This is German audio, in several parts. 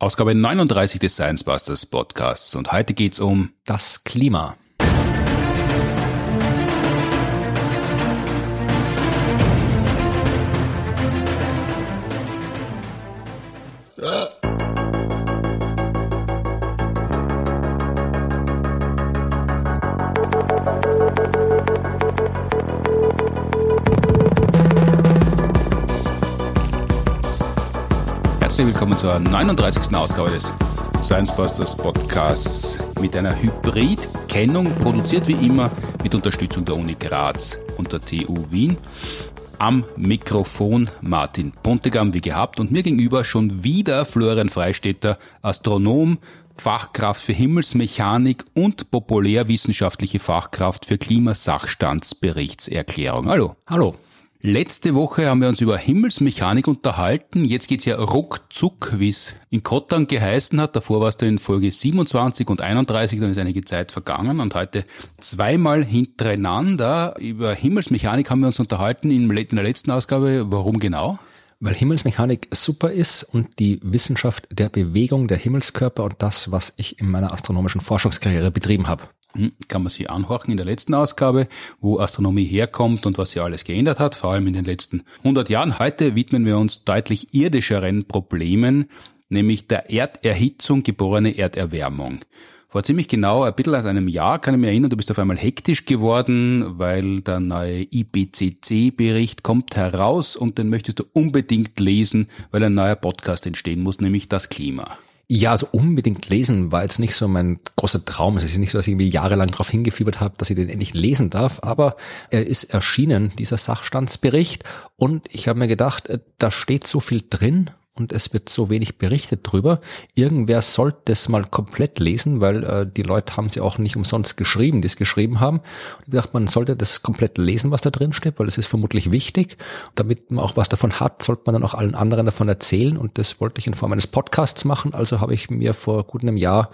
Ausgabe 39 des Science Busters Podcasts und heute geht's um das Klima. Zur 39. Ausgabe des Science Busters Podcasts mit einer Hybrid-Kennung, produziert wie immer mit Unterstützung der Uni Graz und der TU Wien. Am Mikrofon Martin Pontegam wie gehabt und mir gegenüber schon wieder Florian Freistetter, Astronom, Fachkraft für Himmelsmechanik und populärwissenschaftliche Fachkraft für Klimasachstandsberichtserklärung. Hallo. Hallo. Letzte Woche haben wir uns über Himmelsmechanik unterhalten. Jetzt geht's ja ruckzuck, wie es in Kottern geheißen hat. Davor warst du in Folge 27 und 31, dann ist einige Zeit vergangen und heute zweimal hintereinander. Über Himmelsmechanik haben wir uns unterhalten in der letzten Ausgabe. Warum genau? Weil Himmelsmechanik super ist und die Wissenschaft der Bewegung der Himmelskörper und das, was ich in meiner astronomischen Forschungskarriere betrieben habe. Hm, kann man sich anhorchen in der letzten Ausgabe, wo Astronomie herkommt und was sie alles geändert hat, vor allem in den letzten 100 Jahren. Heute widmen wir uns deutlich irdischeren Problemen, nämlich der Erderhitzung geborene Erderwärmung. Vor ziemlich genau ein bisschen als einem Jahr kann ich mich erinnern, du bist auf einmal hektisch geworden, weil der neue IPCC-Bericht kommt heraus und den möchtest du unbedingt lesen, weil ein neuer Podcast entstehen muss, nämlich das Klima. Ja, also unbedingt lesen war jetzt nicht so mein großer Traum. Es ist nicht so, dass ich irgendwie jahrelang darauf hingefiebert habe, dass ich den endlich lesen darf, aber er ist erschienen, dieser Sachstandsbericht. Und ich habe mir gedacht, äh, da steht so viel drin und es wird so wenig berichtet drüber. Irgendwer sollte es mal komplett lesen, weil äh, die Leute haben sie auch nicht umsonst geschrieben, die es geschrieben haben. Und ich dachte, man sollte das komplett lesen, was da drin steht, weil es ist vermutlich wichtig. Damit man auch was davon hat, sollte man dann auch allen anderen davon erzählen. Und das wollte ich in Form eines Podcasts machen. Also habe ich mir vor gut einem Jahr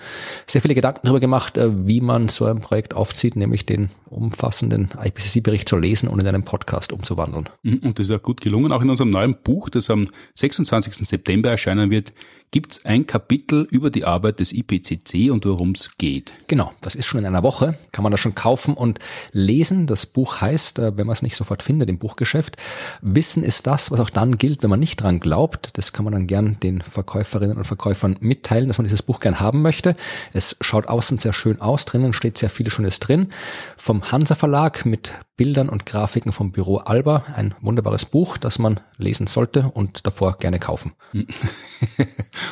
sehr viele Gedanken darüber gemacht, äh, wie man so ein Projekt aufzieht, nämlich den umfassenden IPCC-Bericht zu lesen und in einem Podcast umzuwandeln. Mhm, und das ist auch gut gelungen, auch in unserem neuen Buch, das am 26. September erscheinen wird, gibt es ein Kapitel über die Arbeit des IPCC und worum es geht. Genau, das ist schon in einer Woche, kann man das schon kaufen und lesen. Das Buch heißt, äh, wenn man es nicht sofort findet im Buchgeschäft, Wissen ist das, was auch dann gilt, wenn man nicht dran glaubt. Das kann man dann gern den Verkäuferinnen und Verkäufern mitteilen, dass man dieses Buch gern haben möchte. Es schaut außen sehr schön aus, drinnen steht sehr viel Schönes drin. Vom Hansa Verlag mit Bildern und Grafiken vom Büro Alba. Ein wunderbares Buch, das man lesen sollte und davor gerne kaufen.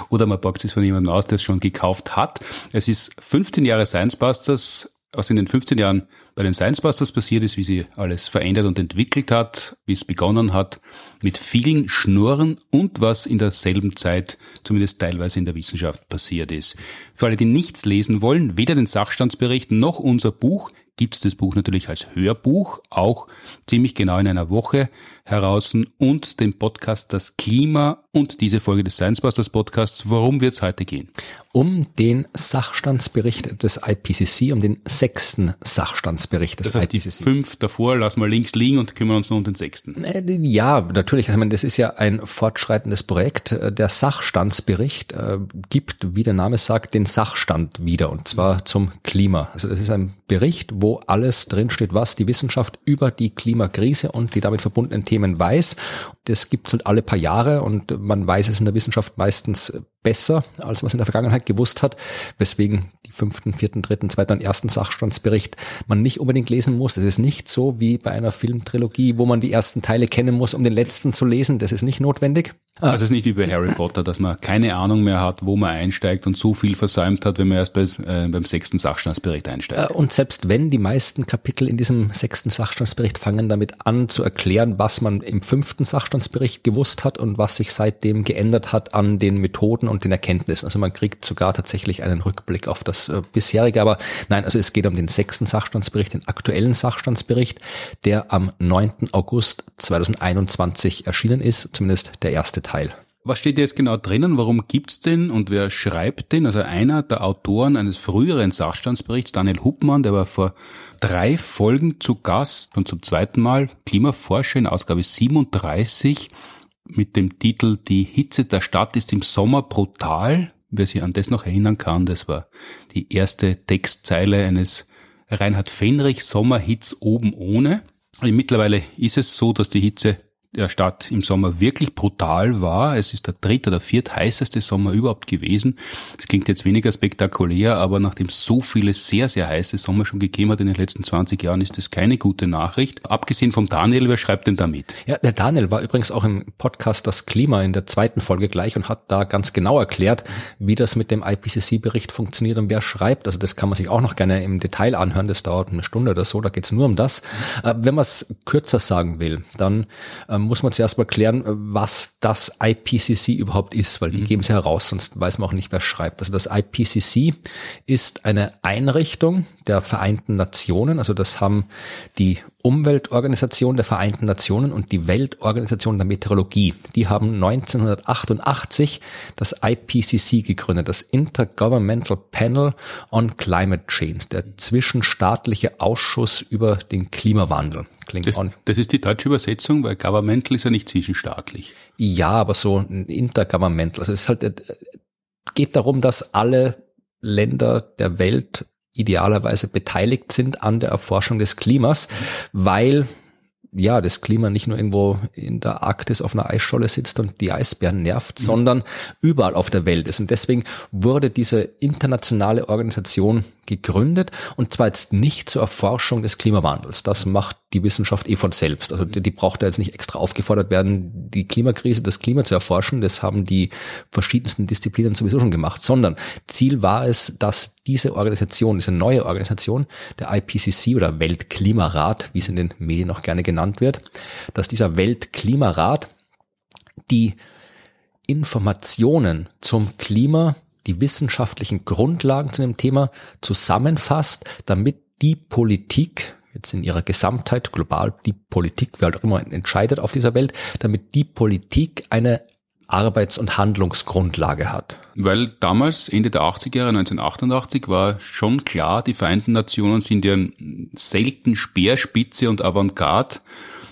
Oder man packt es von jemandem aus, der es schon gekauft hat. Es ist 15 Jahre Science Busters, was in den 15 Jahren bei den Science Busters passiert ist, wie sie alles verändert und entwickelt hat, wie es begonnen hat, mit vielen Schnurren und was in derselben Zeit, zumindest teilweise in der Wissenschaft, passiert ist. Für alle, die nichts lesen wollen, weder den Sachstandsbericht noch unser Buch, gibt es das Buch natürlich als Hörbuch, auch ziemlich genau in einer Woche heraus und den Podcast Das Klima und diese Folge des Science Busters Podcasts. Worum wird es heute gehen? Um den Sachstandsbericht des IPCC, um den sechsten Sachstandsbericht des das heißt, IPCC. Die fünf davor lassen wir links liegen und kümmern uns nur um den sechsten. Äh, ja, natürlich. Ich meine, das ist ja ein fortschreitendes Projekt. Der Sachstandsbericht äh, gibt, wie der Name sagt, den Sachstand wieder und zwar zum Klima. Also das ist ein Bericht, wo alles drinsteht, was die Wissenschaft über die Klimakrise und die damit verbundenen Themen weiß. Das gibt's halt alle paar Jahre und man weiß es in der Wissenschaft meistens besser, als man es in der Vergangenheit gewusst hat, weswegen die fünften, vierten, dritten, zweiten und ersten Sachstandsbericht man nicht unbedingt lesen muss. Es ist nicht so wie bei einer Filmtrilogie, wo man die ersten Teile kennen muss, um den letzten zu lesen. Das ist nicht notwendig. Also es ist nicht wie bei Harry Potter, dass man keine Ahnung mehr hat, wo man einsteigt und so viel versäumt hat, wenn man erst bei, äh, beim sechsten Sachstandsbericht einsteigt. Äh, und selbst wenn die meisten Kapitel in diesem sechsten Sachstandsbericht fangen damit an zu erklären, was man im fünften Sachstandsbericht gewusst hat und was sich seitdem geändert hat an den Methoden und den Erkenntnissen. Also man kriegt sogar tatsächlich einen Rückblick auf das äh, bisherige. Aber nein, also es geht um den sechsten Sachstandsbericht, den aktuellen Sachstandsbericht, der am 9. August 2021 erschienen ist, zumindest der erste Teil. Was steht jetzt genau drinnen? Warum gibt's den und wer schreibt den? Also einer der Autoren eines früheren Sachstandsberichts, Daniel Huppmann, der war vor drei Folgen zu Gast und zum zweiten Mal Klimaforscher in Ausgabe 37 mit dem Titel Die Hitze der Stadt ist im Sommer brutal. wer sich an das noch erinnern kann, das war die erste Textzeile eines Reinhard Fenrich Sommerhits oben ohne. Und mittlerweile ist es so, dass die Hitze der Stadt im Sommer wirklich brutal war. Es ist der dritte oder viert heißeste Sommer überhaupt gewesen. Das klingt jetzt weniger spektakulär, aber nachdem so viele sehr, sehr heiße Sommer schon gegeben hat in den letzten 20 Jahren, ist das keine gute Nachricht. Abgesehen vom Daniel, wer schreibt denn damit? Ja, der Daniel war übrigens auch im Podcast Das Klima in der zweiten Folge gleich und hat da ganz genau erklärt, wie das mit dem IPCC-Bericht funktioniert und wer schreibt. Also das kann man sich auch noch gerne im Detail anhören. Das dauert eine Stunde oder so, da geht's nur um das. Äh, wenn man es kürzer sagen will, dann ähm, muss man zuerst mal klären, was das IPCC überhaupt ist, weil die mhm. geben es ja heraus, sonst weiß man auch nicht, wer schreibt. Also das IPCC ist eine Einrichtung der Vereinten Nationen, also das haben die Umweltorganisation der Vereinten Nationen und die Weltorganisation der Meteorologie. Die haben 1988 das IPCC gegründet, das Intergovernmental Panel on Climate Change, der zwischenstaatliche Ausschuss über den Klimawandel. Klingt das, das ist die deutsche Übersetzung, weil Governmental ist ja nicht zwischenstaatlich. Ja, aber so ein Intergovernmental. Also es ist halt, äh, geht darum, dass alle Länder der Welt idealerweise beteiligt sind an der Erforschung des Klimas, weil ja, das Klima nicht nur irgendwo in der Arktis auf einer Eisscholle sitzt und die Eisbären nervt, mhm. sondern überall auf der Welt ist. Und deswegen wurde diese internationale Organisation gegründet und zwar jetzt nicht zur Erforschung des Klimawandels. Das macht die Wissenschaft eh von selbst. Also die, die braucht da jetzt nicht extra aufgefordert werden, die Klimakrise, das Klima zu erforschen. Das haben die verschiedensten Disziplinen sowieso schon gemacht, sondern Ziel war es, dass diese Organisation, diese neue Organisation, der IPCC oder Weltklimarat, wie es in den Medien auch gerne genannt wird, dass dieser Weltklimarat die Informationen zum Klima die wissenschaftlichen Grundlagen zu dem Thema zusammenfasst, damit die Politik, jetzt in ihrer Gesamtheit, global, die Politik, wer halt auch immer entscheidet auf dieser Welt, damit die Politik eine Arbeits- und Handlungsgrundlage hat. Weil damals, Ende der 80er Jahre, 1988, war schon klar, die Vereinten Nationen sind ja selten Speerspitze und Avantgarde,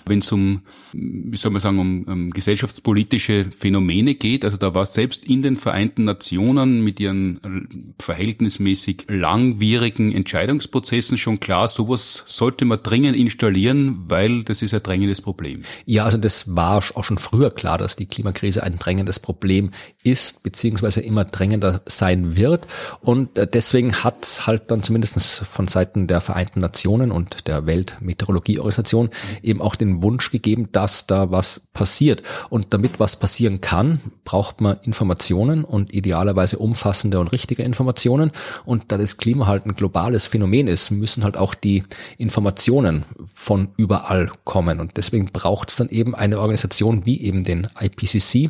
wenn es um wie soll man sagen, um, um gesellschaftspolitische Phänomene geht. Also da war selbst in den Vereinten Nationen mit ihren verhältnismäßig langwierigen Entscheidungsprozessen schon klar, sowas sollte man dringend installieren, weil das ist ein drängendes Problem. Ja, also das war auch schon früher klar, dass die Klimakrise ein drängendes Problem ist, beziehungsweise immer drängender sein wird. Und äh, deswegen hat halt dann zumindest von Seiten der Vereinten Nationen und der Weltmeteorologieorganisation eben auch den Wunsch gegeben, dass da was passiert. Und damit was passieren kann, braucht man Informationen und idealerweise umfassende und richtige Informationen. Und da das Klima halt ein globales Phänomen ist, müssen halt auch die Informationen von überall kommen. Und deswegen braucht es dann eben eine Organisation wie eben den IPCC,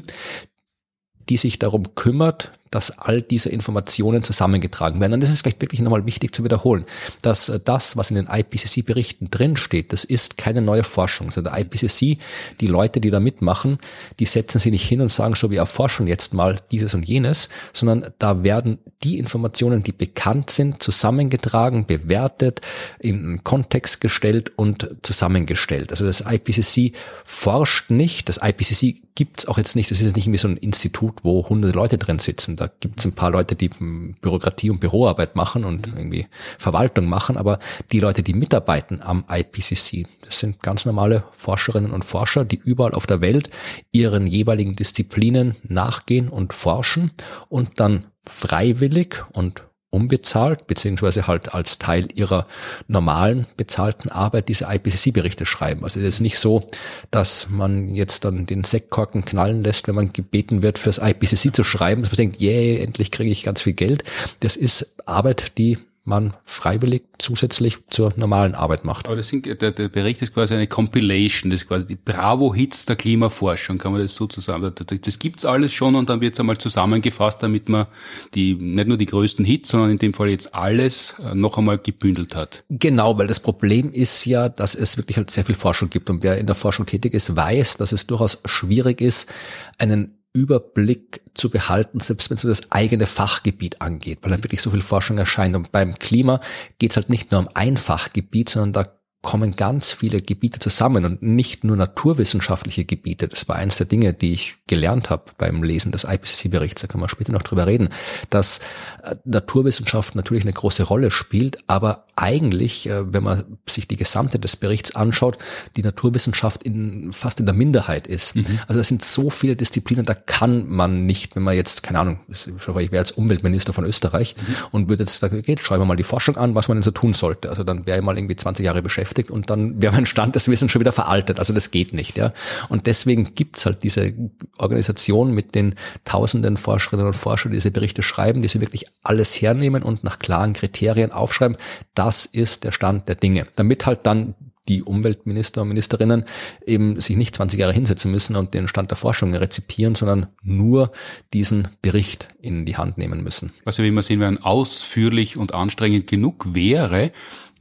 die sich darum kümmert, dass all diese Informationen zusammengetragen werden. Und das ist vielleicht wirklich nochmal wichtig zu wiederholen, dass äh, das, was in den IPCC-Berichten drinsteht, das ist keine neue Forschung. Also der IPCC, die Leute, die da mitmachen, die setzen sich nicht hin und sagen, so wir erforschen jetzt mal dieses und jenes, sondern da werden die Informationen, die bekannt sind, zusammengetragen, bewertet, in Kontext gestellt und zusammengestellt. Also das IPCC forscht nicht, das IPCC gibt's auch jetzt nicht, das ist jetzt nicht irgendwie so ein Institut, wo hunderte Leute drin sitzen da gibt's ein paar Leute, die Bürokratie und Büroarbeit machen und irgendwie Verwaltung machen, aber die Leute, die mitarbeiten am IPCC, das sind ganz normale Forscherinnen und Forscher, die überall auf der Welt ihren jeweiligen Disziplinen nachgehen und forschen und dann freiwillig und unbezahlt, beziehungsweise halt als Teil ihrer normalen bezahlten Arbeit diese IPCC-Berichte schreiben. Also es ist nicht so, dass man jetzt dann den Sektkorken knallen lässt, wenn man gebeten wird, fürs IPCC zu schreiben, dass man denkt, yeah, endlich kriege ich ganz viel Geld. Das ist Arbeit, die man freiwillig zusätzlich zur normalen Arbeit macht. Aber das sind, der, der Bericht ist quasi eine Compilation, das ist quasi die Bravo-Hits der Klimaforschung, kann man das so zusammen, das, gibt's alles schon und dann wird's einmal zusammengefasst, damit man die, nicht nur die größten Hits, sondern in dem Fall jetzt alles äh, noch einmal gebündelt hat. Genau, weil das Problem ist ja, dass es wirklich halt sehr viel Forschung gibt und wer in der Forschung tätig ist, weiß, dass es durchaus schwierig ist, einen Überblick zu behalten, selbst wenn es so das eigene Fachgebiet angeht, weil da wirklich so viel Forschung erscheint. Und beim Klima geht es halt nicht nur um ein Fachgebiet, sondern da kommen ganz viele Gebiete zusammen und nicht nur naturwissenschaftliche Gebiete. Das war eines der Dinge, die ich gelernt habe beim Lesen des IPCC-Berichts. Da können wir später noch drüber reden, dass äh, Naturwissenschaft natürlich eine große Rolle spielt, aber eigentlich, äh, wenn man sich die Gesamte des Berichts anschaut, die Naturwissenschaft in, fast in der Minderheit ist. Mhm. Also es sind so viele Disziplinen, da kann man nicht, wenn man jetzt, keine Ahnung, ich wäre jetzt Umweltminister von Österreich mhm. und würde jetzt sagen, geht, schreiben wir mal die Forschung an, was man denn so tun sollte. Also dann wäre ich mal irgendwie 20 Jahre beschäftigt und dann wäre mein Stand des Wissens schon wieder veraltet. Also das geht nicht, ja. Und deswegen gibt's halt diese Organisation mit den tausenden Forscherinnen und Forschern, die diese Berichte schreiben, die sie wirklich alles hernehmen und nach klaren Kriterien aufschreiben. Das ist der Stand der Dinge. Damit halt dann die Umweltminister und Ministerinnen eben sich nicht 20 Jahre hinsetzen müssen und den Stand der Forschung rezipieren, sondern nur diesen Bericht in die Hand nehmen müssen. Was wir sehen werden, ausführlich und anstrengend genug wäre,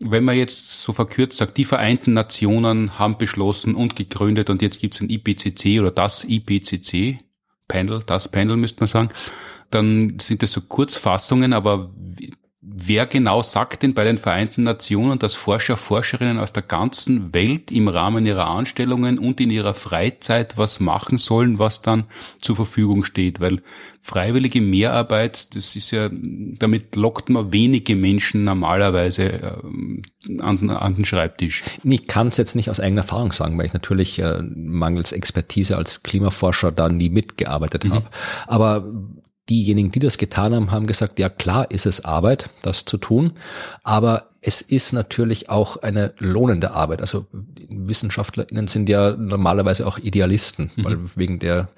wenn man jetzt so verkürzt sagt, die Vereinten Nationen haben beschlossen und gegründet und jetzt gibt es ein IPCC oder das IPCC, Panel, das Panel müsste man sagen, dann sind das so Kurzfassungen, aber Wer genau sagt denn bei den Vereinten Nationen, dass Forscher, Forscherinnen aus der ganzen Welt im Rahmen ihrer Anstellungen und in ihrer Freizeit was machen sollen, was dann zur Verfügung steht? Weil freiwillige Mehrarbeit, das ist ja, damit lockt man wenige Menschen normalerweise äh, an, an den Schreibtisch. Ich kann es jetzt nicht aus eigener Erfahrung sagen, weil ich natürlich äh, mangels Expertise als Klimaforscher da nie mitgearbeitet mhm. habe. Aber diejenigen, die das getan haben, haben gesagt, ja klar ist es Arbeit, das zu tun, aber es ist natürlich auch eine lohnende Arbeit. Also WissenschaftlerInnen sind ja normalerweise auch Idealisten, mhm. weil wegen der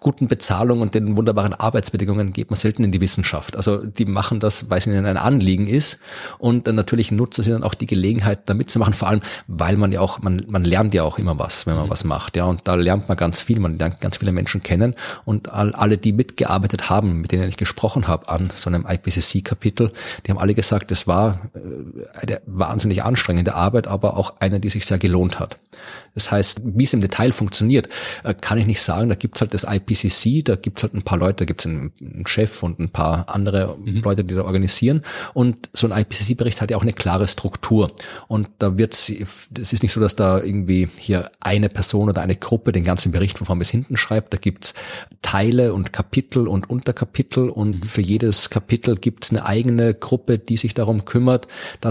guten Bezahlung und den wunderbaren Arbeitsbedingungen geht man selten in die Wissenschaft. Also die machen das, weil es ihnen ein Anliegen ist und dann natürlich nutzen sie dann auch die Gelegenheit, da mitzumachen, vor allem, weil man ja auch, man, man lernt ja auch immer was, wenn man mhm. was macht, ja, und da lernt man ganz viel, man lernt ganz viele Menschen kennen und alle, die mitgearbeitet haben, mit denen ich gesprochen habe an so einem IPCC-Kapitel, die haben alle gesagt, es war äh, eine wahnsinnig anstrengende Arbeit, aber auch eine, die sich sehr gelohnt hat. Das heißt, wie es im Detail funktioniert, äh, kann ich nicht sagen. Da gibt's halt das IPCC, da gibt's halt ein paar Leute, da gibt's einen, einen Chef und ein paar andere mhm. Leute, die da organisieren. Und so ein IPCC-Bericht hat ja auch eine klare Struktur. Und da wird's, es ist nicht so, dass da irgendwie hier eine Person oder eine Gruppe den ganzen Bericht von vorn bis hinten schreibt. Da gibt's Teile und Kapitel und Unterkapitel und mhm. für jedes Kapitel gibt's eine eigene Gruppe, die sich darum kümmert,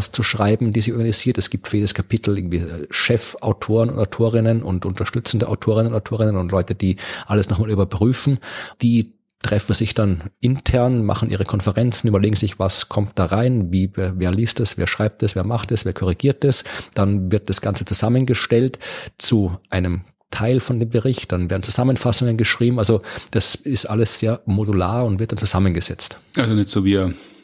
das zu schreiben, die sie organisiert. Es gibt für jedes Kapitel irgendwie äh, Chefautoren und Autorinnen und unterstützende Autorinnen und Autorinnen und Leute, die alles nochmal überprüfen. Die treffen sich dann intern, machen ihre Konferenzen, überlegen sich, was kommt da rein, wie, wer, wer liest es, wer schreibt es, wer macht es, wer korrigiert es. Dann wird das Ganze zusammengestellt zu einem Teil von dem Bericht, dann werden Zusammenfassungen geschrieben. Also das ist alles sehr modular und wird dann zusammengesetzt. Also nicht so wie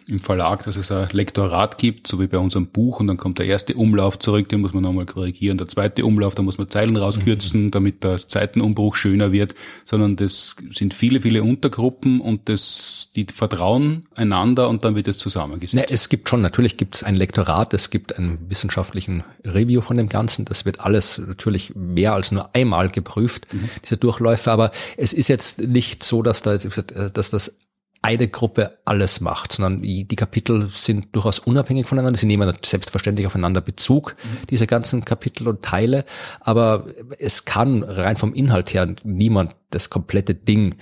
im Verlag, dass es ein Lektorat gibt, so wie bei unserem Buch, und dann kommt der erste Umlauf zurück, den muss man nochmal korrigieren, der zweite Umlauf, da muss man Zeilen rauskürzen, mhm. damit der Zeitenumbruch schöner wird, sondern das sind viele, viele Untergruppen und das, die vertrauen einander und dann wird es zusammengesetzt. Ne, es gibt schon, natürlich gibt es ein Lektorat, es gibt einen wissenschaftlichen Review von dem Ganzen, das wird alles natürlich mehr als nur einmal geprüft, mhm. diese Durchläufe, aber es ist jetzt nicht so, dass da, dass das eine Gruppe alles macht, sondern die, Kapitel sind durchaus unabhängig voneinander. Sie nehmen selbstverständlich aufeinander Bezug, mhm. diese ganzen Kapitel und Teile, aber es kann rein vom Inhalt her niemand das komplette Ding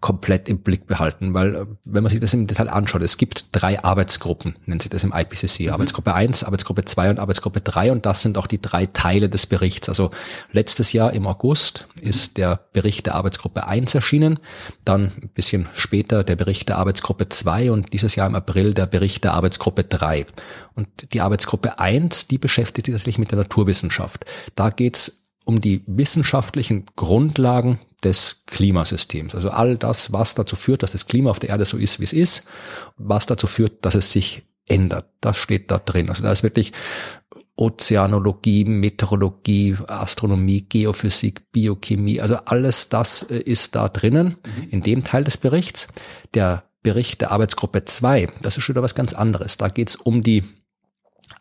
komplett im Blick behalten, weil äh, wenn man sich das im Detail anschaut, es gibt drei Arbeitsgruppen, nennen sie das im IPCC, mhm. Arbeitsgruppe 1, Arbeitsgruppe 2 und Arbeitsgruppe 3 und das sind auch die drei Teile des Berichts. Also letztes Jahr im August ist der Bericht der Arbeitsgruppe 1 erschienen, dann ein bisschen später der Bericht der Arbeitsgruppe 2 und dieses Jahr im April der Bericht der Arbeitsgruppe 3. Und die Arbeitsgruppe 1, die beschäftigt sich tatsächlich mit der Naturwissenschaft. Da geht's um die wissenschaftlichen Grundlagen des Klimasystems. Also all das, was dazu führt, dass das Klima auf der Erde so ist, wie es ist, was dazu führt, dass es sich ändert. Das steht da drin. Also da ist wirklich Ozeanologie, Meteorologie, Astronomie, Geophysik, Biochemie, also alles das äh, ist da drinnen mhm. in dem Teil des Berichts. Der Bericht der Arbeitsgruppe 2, das ist schon wieder was ganz anderes. Da geht es um die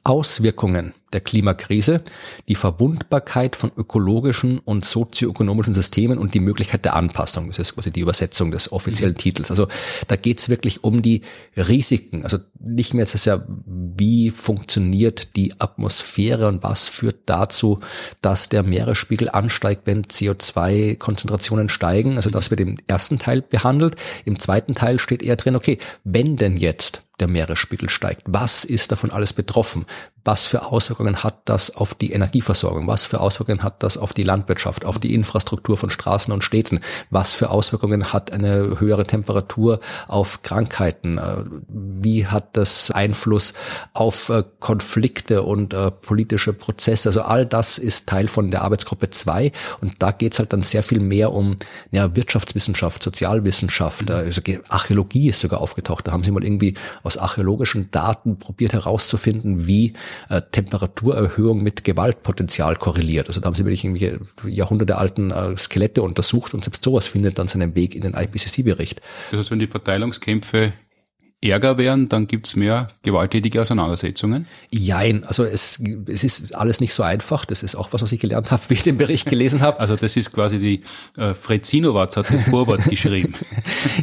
Auswirkungen der Klimakrise, die Verwundbarkeit von ökologischen und sozioökonomischen Systemen und die Möglichkeit der Anpassung. Das ist quasi die Übersetzung des offiziellen mhm. Titels. Also da geht's wirklich um die Risiken. Also nicht mehr jetzt ist ja, wie funktioniert die Atmosphäre und was führt dazu, dass der Meeresspiegel ansteigt, wenn CO2-Konzentrationen steigen. Also das wird im ersten Teil behandelt. Im zweiten Teil steht eher drin, okay, wenn denn jetzt der Meeresspiegel steigt. Was ist davon alles betroffen? Was für Auswirkungen hat das auf die Energieversorgung? Was für Auswirkungen hat das auf die Landwirtschaft, auf die Infrastruktur von Straßen und Städten? Was für Auswirkungen hat eine höhere Temperatur auf Krankheiten? Äh, wie hat das Einfluss auf äh, Konflikte und äh, politische Prozesse? Also all das ist Teil von der Arbeitsgruppe 2 und da geht es halt dann sehr viel mehr um ja, Wirtschaftswissenschaft, Sozialwissenschaft, mhm. also Archäologie ist sogar aufgetaucht. Da haben sie mal irgendwie aus archäologischen Daten probiert herauszufinden, wie äh, Temperaturerhöhung mit Gewaltpotenzial korreliert. Also da haben sie wirklich irgendwelche jahrhundertealten äh, Skelette untersucht und selbst sowas findet dann seinen Weg in den IPCC-Bericht. Das heißt, wenn die Verteilungskämpfe Ärger wären, dann gibt's mehr gewalttätige Auseinandersetzungen? Jein, also es, es ist alles nicht so einfach. Das ist auch was, was ich gelernt habe, wie ich den Bericht gelesen habe. Also das ist quasi die äh, Fred Sinowatz hat das Vorwort geschrieben.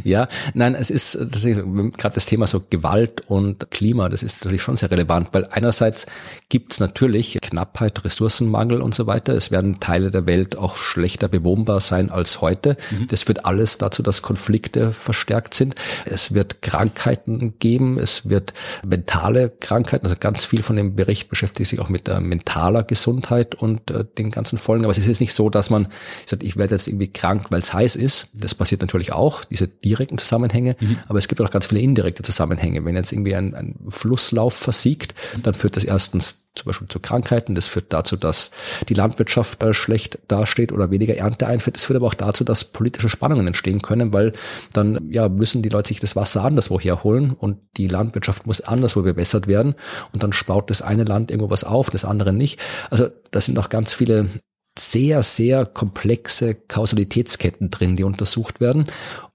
ja, nein, es ist, das ist gerade das Thema so Gewalt und Klima, das ist natürlich schon sehr relevant, weil einerseits gibt's natürlich Knappheit, Ressourcenmangel und so weiter. Es werden Teile der Welt auch schlechter bewohnbar sein als heute. Mhm. Das führt alles dazu, dass Konflikte verstärkt sind. Es wird Krankheit Krankheiten geben. Es wird mentale Krankheiten, also ganz viel von dem Bericht beschäftigt sich auch mit äh, mentaler Gesundheit und äh, den ganzen Folgen. Aber es ist jetzt nicht so, dass man sagt, ich werde jetzt irgendwie krank, weil es heiß ist. Das passiert natürlich auch, diese direkten Zusammenhänge. Mhm. Aber es gibt auch ganz viele indirekte Zusammenhänge. Wenn jetzt irgendwie ein, ein Flusslauf versiegt, dann führt das erstens zum Beispiel zu Krankheiten. Das führt dazu, dass die Landwirtschaft äh, schlecht dasteht oder weniger Ernte einführt. Das führt aber auch dazu, dass politische Spannungen entstehen können, weil dann ja müssen die Leute sich das Wasser anderswo herholen und die Landwirtschaft muss anderswo verbessert werden und dann spaut das eine Land irgendwo was auf, das andere nicht. Also da sind auch ganz viele sehr, sehr komplexe Kausalitätsketten drin, die untersucht werden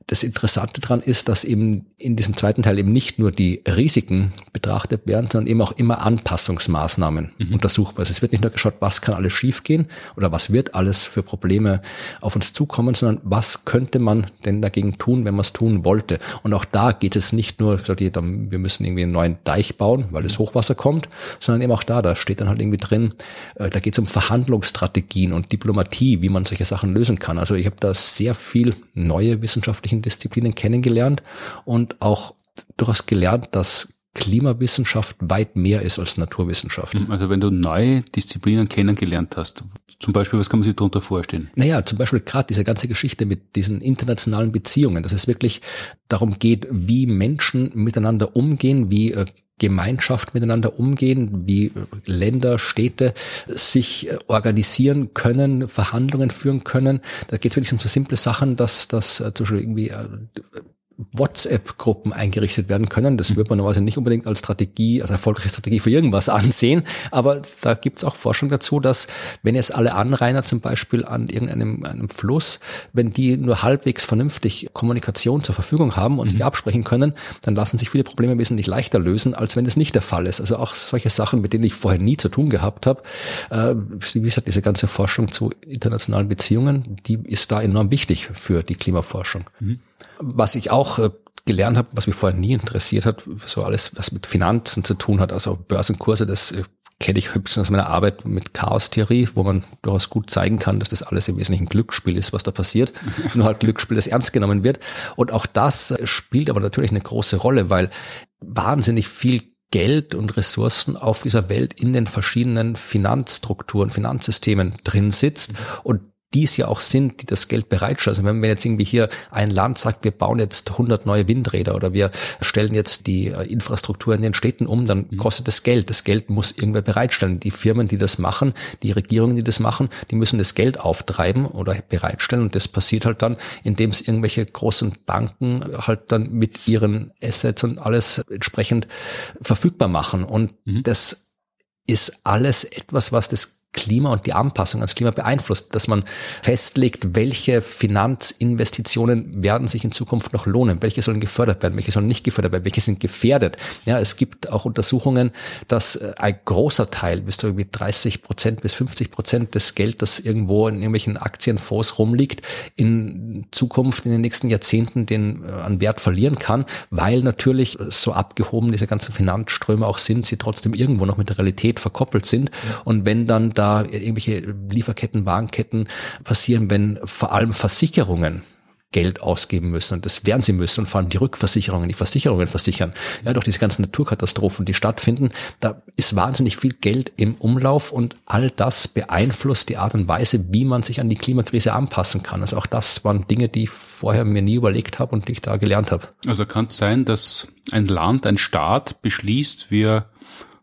das Interessante daran ist, dass eben in diesem zweiten Teil eben nicht nur die Risiken betrachtet werden, sondern eben auch immer Anpassungsmaßnahmen mhm. untersuchbar. Also es wird nicht nur geschaut, was kann alles schiefgehen oder was wird alles für Probleme auf uns zukommen, sondern was könnte man denn dagegen tun, wenn man es tun wollte. Und auch da geht es nicht nur, wir müssen irgendwie einen neuen Deich bauen, weil das Hochwasser kommt, sondern eben auch da, da steht dann halt irgendwie drin, äh, da geht es um Verhandlungsstrategien und Diplomatie, wie man solche Sachen lösen kann. Also ich habe da sehr viel neue wissenschaftliche Disziplinen kennengelernt und auch durchaus gelernt, dass Klimawissenschaft weit mehr ist als Naturwissenschaft. Also wenn du neue Disziplinen kennengelernt hast, zum Beispiel, was kann man sich darunter vorstellen? Naja, zum Beispiel gerade diese ganze Geschichte mit diesen internationalen Beziehungen, dass es wirklich darum geht, wie Menschen miteinander umgehen, wie äh, Gemeinschaft miteinander umgehen, wie äh, Länder, Städte sich äh, organisieren können, Verhandlungen führen können. Da geht es wirklich um so simple Sachen, dass das zum Beispiel irgendwie WhatsApp-Gruppen eingerichtet werden können. Das wird man normalerweise nicht unbedingt als Strategie, als erfolgreiche Strategie für irgendwas ansehen. Aber da gibt es auch Forschung dazu, dass wenn jetzt alle Anrainer zum Beispiel an irgendeinem einem Fluss, wenn die nur halbwegs vernünftig Kommunikation zur Verfügung haben und mhm. sich absprechen können, dann lassen sich viele Probleme wesentlich leichter lösen, als wenn das nicht der Fall ist. Also auch solche Sachen, mit denen ich vorher nie zu tun gehabt habe. Äh, wie gesagt, diese ganze Forschung zu internationalen Beziehungen, die ist da enorm wichtig für die Klimaforschung. Mhm. Was ich auch äh, gelernt habe, was mich vorher nie interessiert hat, so alles, was mit Finanzen zu tun hat, also Börsenkurse, das äh, kenne ich höchstens aus meiner Arbeit mit Chaos-Theorie, wo man durchaus gut zeigen kann, dass das alles im Wesentlichen Glücksspiel ist, was da passiert. Nur halt Glücksspiel, das ernst genommen wird. Und auch das spielt aber natürlich eine große Rolle, weil wahnsinnig viel Geld und Ressourcen auf dieser Welt in den verschiedenen Finanzstrukturen, Finanzsystemen drin sitzt. Und die es ja auch sind, die das Geld bereitstellen. Also wenn, wenn jetzt irgendwie hier ein Land sagt, wir bauen jetzt 100 neue Windräder oder wir stellen jetzt die äh, Infrastruktur in den Städten um, dann mhm. kostet das Geld. Das Geld muss irgendwer bereitstellen. Die Firmen, die das machen, die Regierungen, die das machen, die müssen das Geld auftreiben oder bereitstellen. Und das passiert halt dann, indem es irgendwelche großen Banken halt dann mit ihren Assets und alles entsprechend verfügbar machen. Und mhm. das ist alles etwas, was das Klima und die Anpassung ans Klima beeinflusst, dass man festlegt, welche Finanzinvestitionen werden sich in Zukunft noch lohnen, welche sollen gefördert werden, welche sollen nicht gefördert werden, welche sind gefährdet. Ja, es gibt auch Untersuchungen, dass äh, ein großer Teil, bis zu irgendwie 30 Prozent bis 50 Prozent des Geld, das irgendwo in irgendwelchen Aktienfonds rumliegt, in Zukunft in den nächsten Jahrzehnten den äh, an Wert verlieren kann, weil natürlich so abgehoben diese ganzen Finanzströme auch sind, sie trotzdem irgendwo noch mit der Realität verkoppelt sind. Und wenn dann da irgendwelche Lieferketten, Warenketten passieren, wenn vor allem Versicherungen Geld ausgeben müssen und das werden sie müssen und vor allem die Rückversicherungen, die Versicherungen versichern. Ja, durch diese ganzen Naturkatastrophen, die stattfinden, da ist wahnsinnig viel Geld im Umlauf und all das beeinflusst die Art und Weise, wie man sich an die Klimakrise anpassen kann. Also auch das waren Dinge, die ich vorher mir nie überlegt habe und die ich da gelernt habe. Also kann es sein, dass ein Land, ein Staat beschließt, wir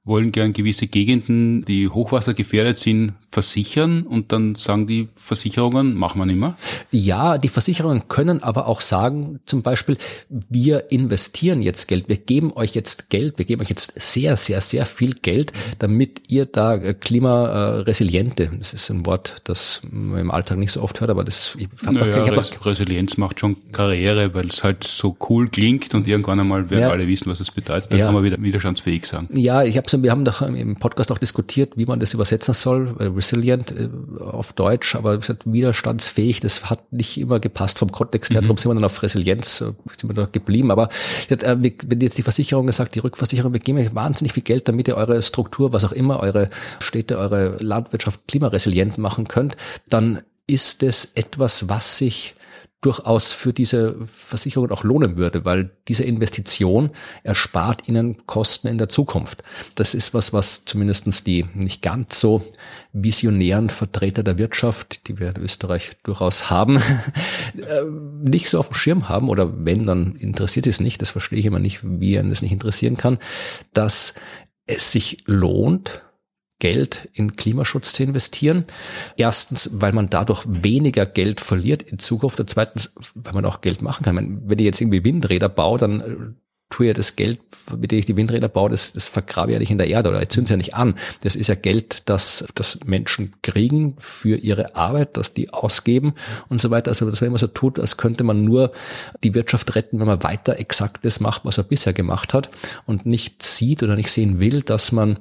wollen gern gewisse Gegenden, die hochwassergefährdet sind, versichern und dann sagen die Versicherungen, machen wir nicht mehr? Ja, die Versicherungen können aber auch sagen, zum Beispiel, wir investieren jetzt Geld, wir geben euch jetzt Geld, wir geben euch jetzt sehr, sehr, sehr viel Geld, damit ihr da klimaresiliente, das ist ein Wort, das man im Alltag nicht so oft hört, aber das ich hab naja, doch, ich hab doch, Resilienz macht schon Karriere, weil es halt so cool klingt und irgendwann einmal werden ja. alle wissen, was es bedeutet, dann ja. kann man wieder widerstandsfähig sein. Ja, ich habe wir haben doch im Podcast auch diskutiert, wie man das übersetzen soll, äh, resilient äh, auf Deutsch, aber gesagt, widerstandsfähig, das hat nicht immer gepasst vom Kontext her, mhm. darum sind wir dann auf Resilienz, äh, sind wir da geblieben, aber wenn jetzt die Versicherung sagt, die Rückversicherung, wir geben euch wahnsinnig viel Geld, damit ihr eure Struktur, was auch immer, eure Städte, eure Landwirtschaft klimaresilient machen könnt, dann ist es etwas, was sich durchaus für diese Versicherung auch lohnen würde, weil diese Investition erspart ihnen Kosten in der Zukunft. Das ist was, was zumindestens die nicht ganz so visionären Vertreter der Wirtschaft, die wir in Österreich durchaus haben, äh, nicht so auf dem Schirm haben oder wenn, dann interessiert es nicht, das verstehe ich immer nicht, wie einen das nicht interessieren kann, dass es sich lohnt, Geld in Klimaschutz zu investieren. Erstens, weil man dadurch weniger Geld verliert in Zukunft. Und zweitens, weil man auch Geld machen kann. Wenn ich jetzt irgendwie Windräder baue, dann äh, tue ja das Geld, mit dem ich die Windräder baue, das, das vergrabe ja nicht in der Erde oder ich zünde ja nicht an. Das ist ja Geld, das, das Menschen kriegen für ihre Arbeit, das die ausgeben und so weiter. Also dass man immer so tut, als könnte man nur die Wirtschaft retten, wenn man weiter exakt das macht, was er bisher gemacht hat und nicht sieht oder nicht sehen will, dass man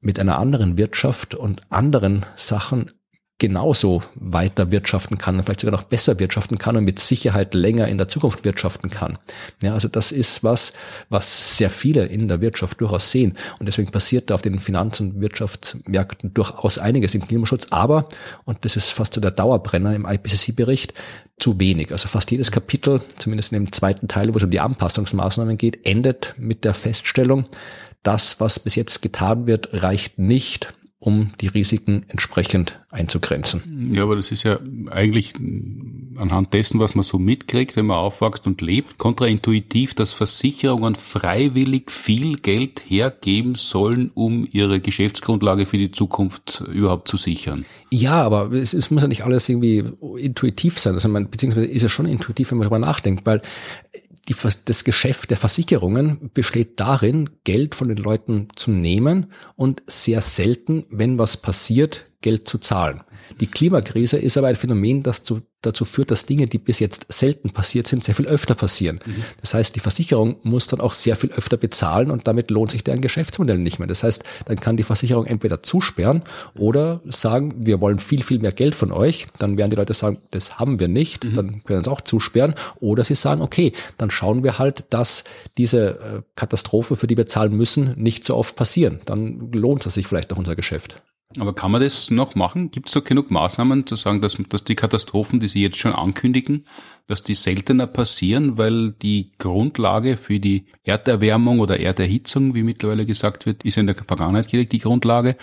mit einer anderen Wirtschaft und anderen Sachen genauso weiter wirtschaften kann und vielleicht sogar noch besser wirtschaften kann und mit Sicherheit länger in der Zukunft wirtschaften kann. Ja, also das ist was, was sehr viele in der Wirtschaft durchaus sehen. Und deswegen passiert da auf den Finanz- und Wirtschaftsmärkten durchaus einiges im Klimaschutz. Aber, und das ist fast so der Dauerbrenner im IPCC-Bericht, zu wenig. Also fast jedes Kapitel, zumindest in dem zweiten Teil, wo es um die Anpassungsmaßnahmen geht, endet mit der Feststellung, das, was bis jetzt getan wird, reicht nicht, um die Risiken entsprechend einzugrenzen. Ja, aber das ist ja eigentlich anhand dessen, was man so mitkriegt, wenn man aufwächst und lebt, kontraintuitiv, dass Versicherungen freiwillig viel Geld hergeben sollen, um ihre Geschäftsgrundlage für die Zukunft überhaupt zu sichern. Ja, aber es, es muss ja nicht alles irgendwie intuitiv sein. Also man, beziehungsweise ist ja schon intuitiv, wenn man darüber nachdenkt, weil die, das Geschäft der Versicherungen besteht darin, Geld von den Leuten zu nehmen und sehr selten, wenn was passiert, Geld zu zahlen. Die Klimakrise ist aber ein Phänomen, das zu, dazu führt, dass Dinge, die bis jetzt selten passiert sind, sehr viel öfter passieren. Mhm. Das heißt, die Versicherung muss dann auch sehr viel öfter bezahlen und damit lohnt sich deren Geschäftsmodell nicht mehr. Das heißt, dann kann die Versicherung entweder zusperren oder sagen, wir wollen viel, viel mehr Geld von euch. Dann werden die Leute sagen, das haben wir nicht. Mhm. Dann können sie auch zusperren. Oder sie sagen, okay, dann schauen wir halt, dass diese äh, Katastrophe, für die wir zahlen müssen, nicht so oft passieren. Dann lohnt es sich vielleicht auch unser Geschäft. Aber kann man das noch machen? Gibt es da genug Maßnahmen zu sagen, dass, dass die Katastrophen, die Sie jetzt schon ankündigen, dass die seltener passieren, weil die Grundlage für die Erderwärmung oder Erderhitzung, wie mittlerweile gesagt wird, ist in der Vergangenheit die Grundlage.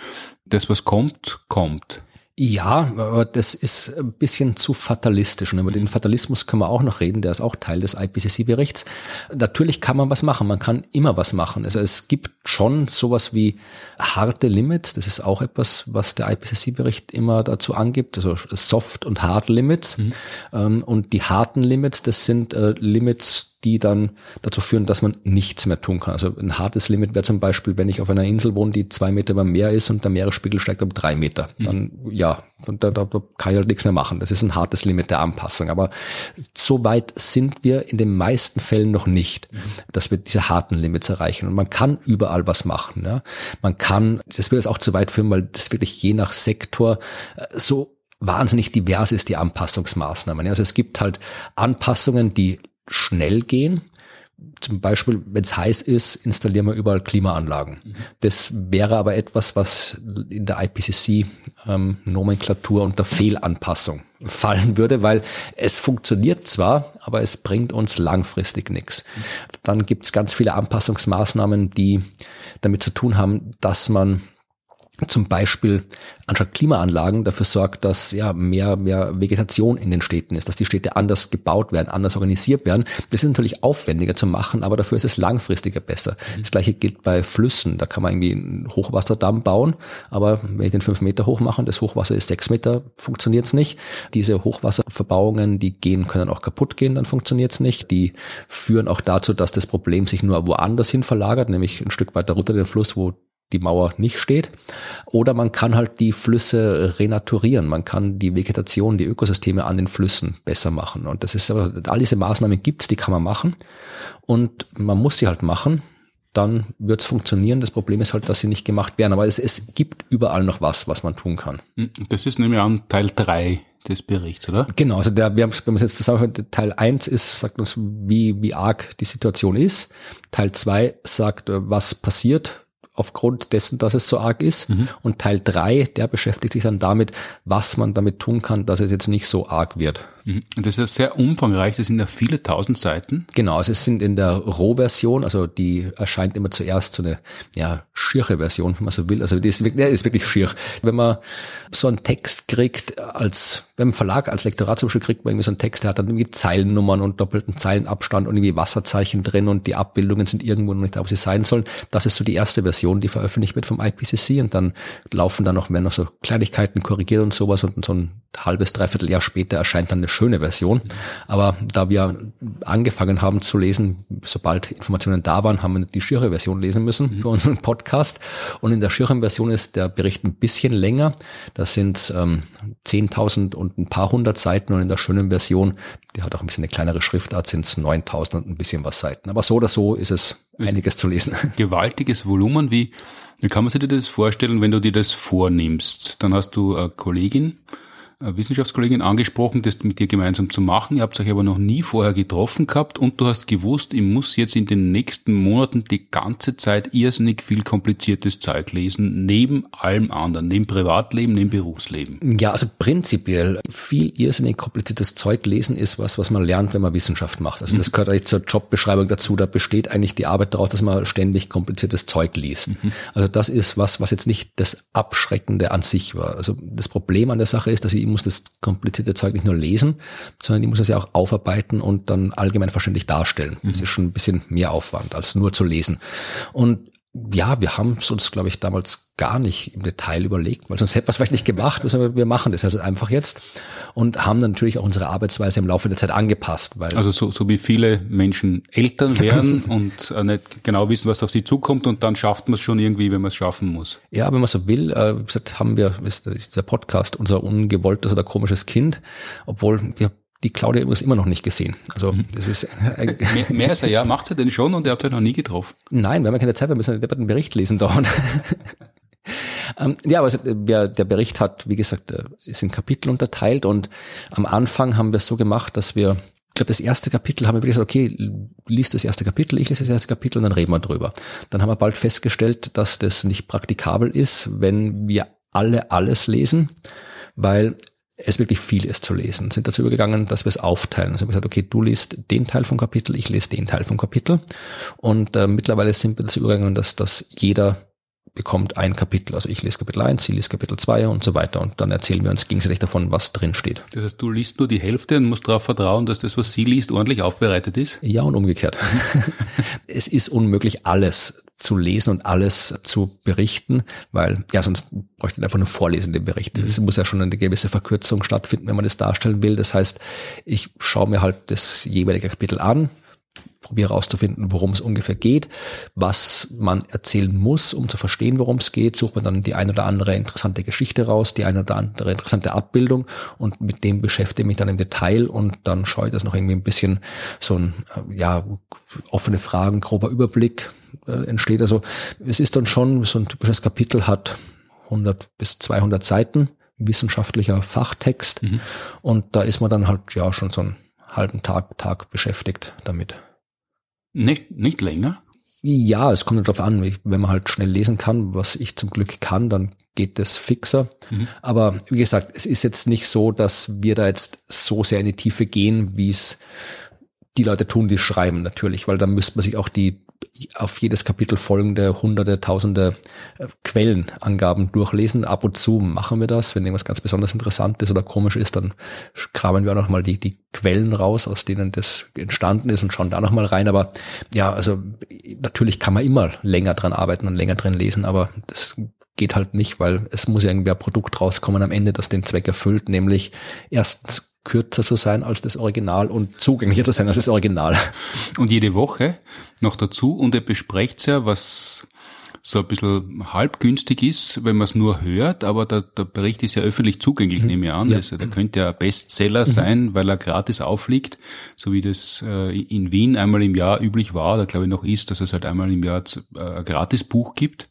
Das, was kommt, kommt. Ja, aber das ist ein bisschen zu fatalistisch. Und über den Fatalismus können wir auch noch reden, der ist auch Teil des IPCC-Berichts. Natürlich kann man was machen, man kann immer was machen. Also es gibt schon sowas wie harte Limits, das ist auch etwas, was der IPCC-Bericht immer dazu angibt, also Soft- und Hard Limits. Mhm. Ähm, und die harten Limits, das sind äh, Limits, die dann dazu führen, dass man nichts mehr tun kann. Also ein hartes Limit wäre zum Beispiel, wenn ich auf einer Insel wohne, die zwei Meter über Meer ist und der Meeresspiegel steigt um drei Meter. Dann ja, da, da, da kann ich halt nichts mehr machen. Das ist ein hartes Limit der Anpassung. Aber so weit sind wir in den meisten Fällen noch nicht, mhm. dass wir diese harten Limits erreichen. Und man kann überall was machen. Ja. Man kann, das wird jetzt auch zu weit führen, weil das wirklich je nach Sektor äh, so wahnsinnig divers ist, die Anpassungsmaßnahmen. Also es gibt halt Anpassungen, die schnell gehen. Zum Beispiel, wenn es heiß ist, installieren wir überall Klimaanlagen. Das wäre aber etwas, was in der IPCC-Nomenklatur ähm, unter Fehlanpassung fallen würde, weil es funktioniert zwar, aber es bringt uns langfristig nichts. Dann gibt es ganz viele Anpassungsmaßnahmen, die damit zu tun haben, dass man zum Beispiel anstatt Klimaanlagen dafür sorgt, dass ja mehr, mehr Vegetation in den Städten ist, dass die Städte anders gebaut werden, anders organisiert werden. Das ist natürlich aufwendiger zu machen, aber dafür ist es langfristiger besser. Mhm. Das gleiche gilt bei Flüssen. Da kann man irgendwie einen Hochwasserdamm bauen, aber wenn ich den fünf Meter hoch mache und das Hochwasser ist sechs Meter, funktioniert es nicht. Diese Hochwasserverbauungen, die gehen, können auch kaputt gehen, dann funktioniert es nicht. Die führen auch dazu, dass das Problem sich nur woanders hin verlagert, nämlich ein Stück weiter runter den Fluss, wo die Mauer nicht steht. Oder man kann halt die Flüsse renaturieren. Man kann die Vegetation, die Ökosysteme an den Flüssen besser machen. Und das ist aber, all diese Maßnahmen gibt's, die kann man machen. Und man muss sie halt machen. Dann wird's funktionieren. Das Problem ist halt, dass sie nicht gemacht werden. Aber es, es gibt überall noch was, was man tun kann. Hm, das ist nämlich an Teil drei des Berichts, oder? Genau, also der, wir haben wenn man es jetzt zusammen Teil eins ist, sagt uns, wie, wie arg die Situation ist. Teil zwei sagt, äh, was passiert, aufgrund dessen, dass es so arg ist. Mhm. Und Teil drei, der beschäftigt sich dann damit, was man damit tun kann, dass es jetzt nicht so arg wird. Mhm. Und das ist ja sehr umfangreich, das sind ja viele tausend Seiten. Genau, also es sind in der Rohversion, also die erscheint immer zuerst so eine ja, schiere Version, wenn man so will. Also die ist, ja, ist wirklich schier. Wenn man so einen Text kriegt, als wenn ein Verlag als Lektorat zum Beispiel kriegt man irgendwie so einen Text, der hat dann irgendwie Zeilennummern und doppelten Zeilenabstand und irgendwie Wasserzeichen drin und die Abbildungen sind irgendwo noch nicht da, wo sie sein sollen. Das ist so die erste Version, die veröffentlicht wird vom IPCC und dann laufen da noch, werden noch so Kleinigkeiten korrigiert und sowas und so ein halbes, dreiviertel Jahr später erscheint dann eine schöne Version. Aber da wir angefangen haben zu lesen, sobald Informationen da waren, haben wir die schiere Version lesen müssen für unseren Podcast. Und in der schieren Version ist der Bericht ein bisschen länger. Das sind ähm, 10.000 und ein paar hundert Seiten. Und in der schönen Version, die hat auch ein bisschen eine kleinere Schriftart, sind es 9.000 und ein bisschen was Seiten. Aber so oder so ist es einiges zu lesen. Gewaltiges Volumen. Wie, wie kann man sich das vorstellen, wenn du dir das vornimmst? Dann hast du eine Kollegin, Wissenschaftskollegin angesprochen, das mit dir gemeinsam zu machen. Ihr habt euch aber noch nie vorher getroffen gehabt und du hast gewusst, ich muss jetzt in den nächsten Monaten die ganze Zeit irrsinnig viel kompliziertes Zeug lesen, neben allem anderen, neben Privatleben, neben Berufsleben. Ja, also prinzipiell viel irrsinnig kompliziertes Zeug lesen ist was, was man lernt, wenn man Wissenschaft macht. Also das mhm. gehört eigentlich zur Jobbeschreibung dazu. Da besteht eigentlich die Arbeit daraus, dass man ständig kompliziertes Zeug liest. Mhm. Also das ist was, was jetzt nicht das Abschreckende an sich war. Also das Problem an der Sache ist, dass ich muss das komplizierte Zeug nicht nur lesen, sondern ich muss es ja auch aufarbeiten und dann allgemein verständlich darstellen. Mhm. Das ist schon ein bisschen mehr Aufwand als nur zu lesen. Und ja, wir haben es uns, glaube ich, damals gar nicht im Detail überlegt, weil sonst hätten wir es vielleicht nicht gemacht, sondern wir machen das also einfach jetzt und haben dann natürlich auch unsere Arbeitsweise im Laufe der Zeit angepasst. Weil also so, so wie viele Menschen Eltern werden und äh, nicht genau wissen, was auf sie zukommt und dann schafft man es schon irgendwie, wenn man es schaffen muss. Ja, wenn man so will, äh, wie gesagt, haben wir, ist dieser Podcast unser ungewolltes oder komisches Kind, obwohl wir die Claudia übrigens immer noch nicht gesehen. Also mhm. das ist mehr, mehr als ein Jahr macht sie denn schon und ihr habt euch noch nie getroffen. Nein, wir haben keine Zeit, wir müssen einen Bericht lesen dauernd. ähm, ja, aber der, der Bericht hat, wie gesagt, äh, ist in Kapitel unterteilt und am Anfang haben wir es so gemacht, dass wir ich glaube, das erste Kapitel haben wir wirklich gesagt, okay, liest das erste Kapitel, ich lese das erste Kapitel und dann reden wir drüber. Dann haben wir bald festgestellt, dass das nicht praktikabel ist, wenn wir alle alles lesen, weil es wirklich viel ist zu lesen. Sind dazu übergegangen, dass wir es aufteilen. Also haben gesagt, okay, du liest den Teil vom Kapitel, ich lese den Teil vom Kapitel. Und äh, mittlerweile sind wir dazu übergegangen, dass, dass jeder bekommt ein Kapitel. Also ich lese Kapitel 1, sie liest Kapitel 2 und so weiter. Und dann erzählen wir uns gegenseitig davon, was drin steht. Das heißt, du liest nur die Hälfte und musst darauf vertrauen, dass das, was sie liest, ordentlich aufbereitet ist? Ja, und umgekehrt. es ist unmöglich, alles zu lesen und alles zu berichten, weil ja, sonst bräuchte man einfach nur vorlesende Berichte. Mhm. Es muss ja schon eine gewisse Verkürzung stattfinden, wenn man das darstellen will. Das heißt, ich schaue mir halt das jeweilige Kapitel an, probiere herauszufinden, worum es ungefähr geht, was man erzählen muss, um zu verstehen, worum es geht, sucht man dann die ein oder andere interessante Geschichte raus, die ein oder andere interessante Abbildung und mit dem beschäftige ich mich dann im Detail und dann schaue ich das noch irgendwie ein bisschen so ein, äh, ja, offene Fragen, grober Überblick äh, entsteht. Also es ist dann schon so ein typisches Kapitel hat 100 bis 200 Seiten wissenschaftlicher Fachtext mhm. und da ist man dann halt ja schon so einen halben Tag, Tag beschäftigt damit. Nicht, nicht länger? Ja, es kommt darauf an, wenn man halt schnell lesen kann, was ich zum Glück kann, dann geht das fixer. Mhm. Aber wie gesagt, es ist jetzt nicht so, dass wir da jetzt so sehr in die Tiefe gehen, wie es die Leute tun, die schreiben natürlich, weil dann müsste man sich auch die auf jedes Kapitel folgende hunderte, tausende äh, Quellenangaben durchlesen. Ab und zu machen wir das. Wenn irgendwas ganz besonders interessant ist oder komisch ist, dann kramen wir auch nochmal die, die Quellen raus, aus denen das entstanden ist und schauen da nochmal rein. Aber ja, also natürlich kann man immer länger dran arbeiten und länger drin lesen, aber das geht halt nicht, weil es muss ja irgendwie ein Produkt rauskommen am Ende, das den Zweck erfüllt, nämlich erstens kürzer zu sein als das Original und zugänglicher zu sein als das Original. Und jede Woche noch dazu und ihr besprecht ja, was so ein bisschen halbgünstig ist, wenn man es nur hört, aber der, der Bericht ist ja öffentlich zugänglich, mhm. nehme ich an. Ja. Also der könnte ja Bestseller mhm. sein, weil er gratis aufliegt, so wie das äh, in Wien einmal im Jahr üblich war, oder glaube ich noch ist, dass es halt einmal im Jahr äh, ein Gratisbuch gibt.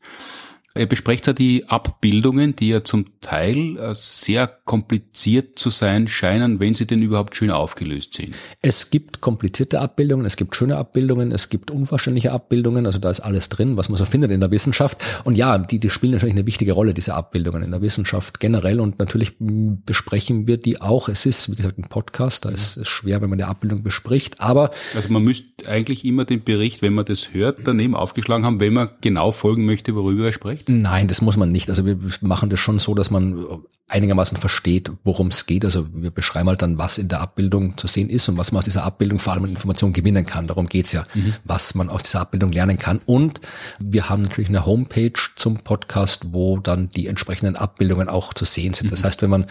Er bespricht ja die Abbildungen, die ja zum Teil äh, sehr kompliziert zu sein scheinen, wenn sie denn überhaupt schön aufgelöst sind. Es gibt komplizierte Abbildungen, es gibt schöne Abbildungen, es gibt unwahrscheinliche Abbildungen, also da ist alles drin, was man so findet in der Wissenschaft. Und ja, die, die spielen natürlich eine wichtige Rolle, diese Abbildungen in der Wissenschaft generell. Und natürlich besprechen wir die auch. Es ist, wie gesagt, ein Podcast, da ist es schwer, wenn man eine Abbildung bespricht, aber. Also man müsste eigentlich immer den Bericht, wenn man das hört, daneben aufgeschlagen haben, wenn man genau folgen möchte, worüber er spricht. Nein, das muss man nicht. Also wir machen das schon so, dass man einigermaßen versteht, worum es geht. Also wir beschreiben halt dann, was in der Abbildung zu sehen ist und was man aus dieser Abbildung vor allem Informationen gewinnen kann. Darum geht's ja, mhm. was man aus dieser Abbildung lernen kann. Und wir haben natürlich eine Homepage zum Podcast, wo dann die entsprechenden Abbildungen auch zu sehen sind. Das mhm. heißt, wenn man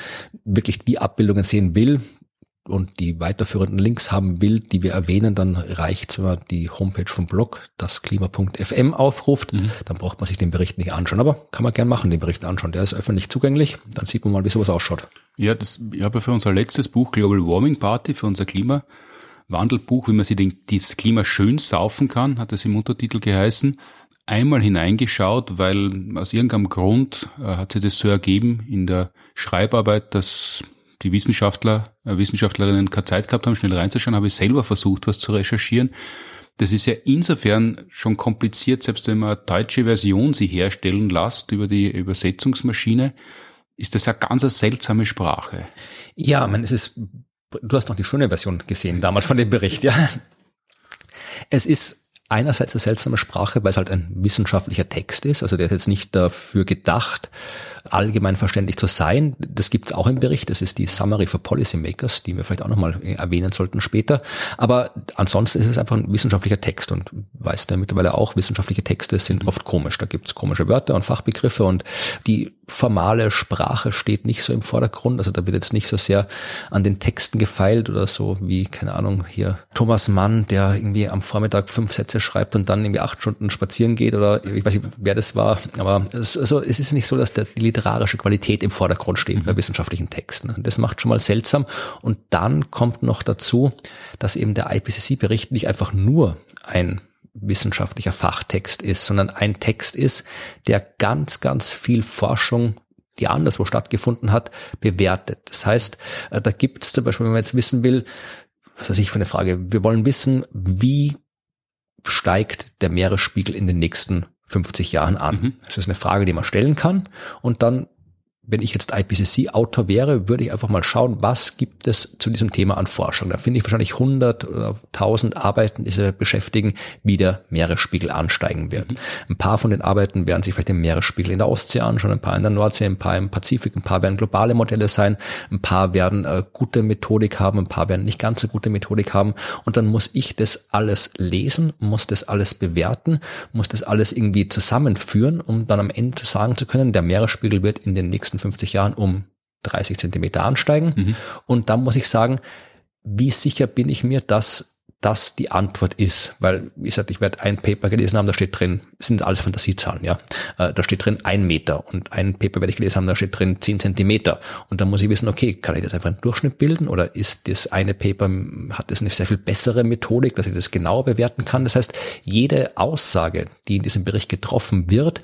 wirklich die Abbildungen sehen will, und die weiterführenden Links haben will, die wir erwähnen, dann reicht zwar die Homepage vom Blog, das klima.fm aufruft, mhm. dann braucht man sich den Bericht nicht anschauen, aber kann man gern machen, den Bericht anschauen. Der ist öffentlich zugänglich, dann sieht man mal, wie sowas ausschaut. Ja, das, ich habe für unser letztes Buch Global Warming Party, für unser Klimawandelbuch, wie man sich den, das Klima schön saufen kann, hat es im Untertitel geheißen, einmal hineingeschaut, weil aus irgendeinem Grund äh, hat sich das so ergeben in der Schreibarbeit, dass die Wissenschaftler, äh, Wissenschaftlerinnen keine Zeit gehabt haben, schnell reinzuschauen, habe ich selber versucht, was zu recherchieren. Das ist ja insofern schon kompliziert, selbst wenn man eine deutsche Version sie herstellen lässt über die Übersetzungsmaschine, ist das eine ganz seltsame Sprache. Ja, man, es ist, du hast noch die schöne Version gesehen damals von dem Bericht, ja. Es ist einerseits eine seltsame Sprache, weil es halt ein wissenschaftlicher Text ist, also der ist jetzt nicht dafür gedacht, allgemein verständlich zu sein. Das gibt es auch im Bericht. Das ist die Summary for Policymakers, die wir vielleicht auch nochmal erwähnen sollten später. Aber ansonsten ist es einfach ein wissenschaftlicher Text und weißt du mittlerweile auch, wissenschaftliche Texte sind oft komisch. Da gibt es komische Wörter und Fachbegriffe und die formale Sprache steht nicht so im Vordergrund. Also da wird jetzt nicht so sehr an den Texten gefeilt oder so wie, keine Ahnung, hier Thomas Mann, der irgendwie am Vormittag fünf Sätze schreibt und dann irgendwie acht Stunden spazieren geht oder ich weiß nicht, wer das war. Aber es, also es ist nicht so, dass der, die literarische Qualität im Vordergrund steht bei wissenschaftlichen Texten. Das macht schon mal seltsam. Und dann kommt noch dazu, dass eben der IPCC-Bericht nicht einfach nur ein wissenschaftlicher Fachtext ist, sondern ein Text ist, der ganz, ganz viel Forschung die anderswo stattgefunden hat, bewertet. Das heißt, äh, da gibt es zum Beispiel, wenn man jetzt wissen will, was weiß ich für eine Frage, wir wollen wissen, wie steigt der Meeresspiegel in den nächsten 50 Jahren an? Mhm. Das ist eine Frage, die man stellen kann und dann wenn ich jetzt IPCC-Autor wäre, würde ich einfach mal schauen, was gibt es zu diesem Thema an Forschung. Da finde ich wahrscheinlich 100 oder 1000 Arbeiten, die sich beschäftigen, wie der Meeresspiegel ansteigen wird. Mhm. Ein paar von den Arbeiten werden sich vielleicht den Meeresspiegel in der Ostsee anschauen, ein paar in der Nordsee, ein paar im Pazifik, ein paar werden globale Modelle sein, ein paar werden äh, gute Methodik haben, ein paar werden nicht ganz so gute Methodik haben. Und dann muss ich das alles lesen, muss das alles bewerten, muss das alles irgendwie zusammenführen, um dann am Ende sagen zu können, der Meeresspiegel wird in den nächsten nächsten 50 Jahren um 30 Zentimeter ansteigen. Mhm. Und dann muss ich sagen, wie sicher bin ich mir, dass das die Antwort ist. Weil, wie gesagt, ich werde ein Paper gelesen haben, da steht drin, sind alles Fantasiezahlen, ja. Äh, da steht drin ein Meter und ein Paper werde ich gelesen haben, da steht drin zehn Zentimeter. Und dann muss ich wissen, okay, kann ich das einfach einen Durchschnitt bilden oder ist das eine Paper, hat das eine sehr viel bessere Methodik, dass ich das genauer bewerten kann? Das heißt, jede Aussage, die in diesem Bericht getroffen wird,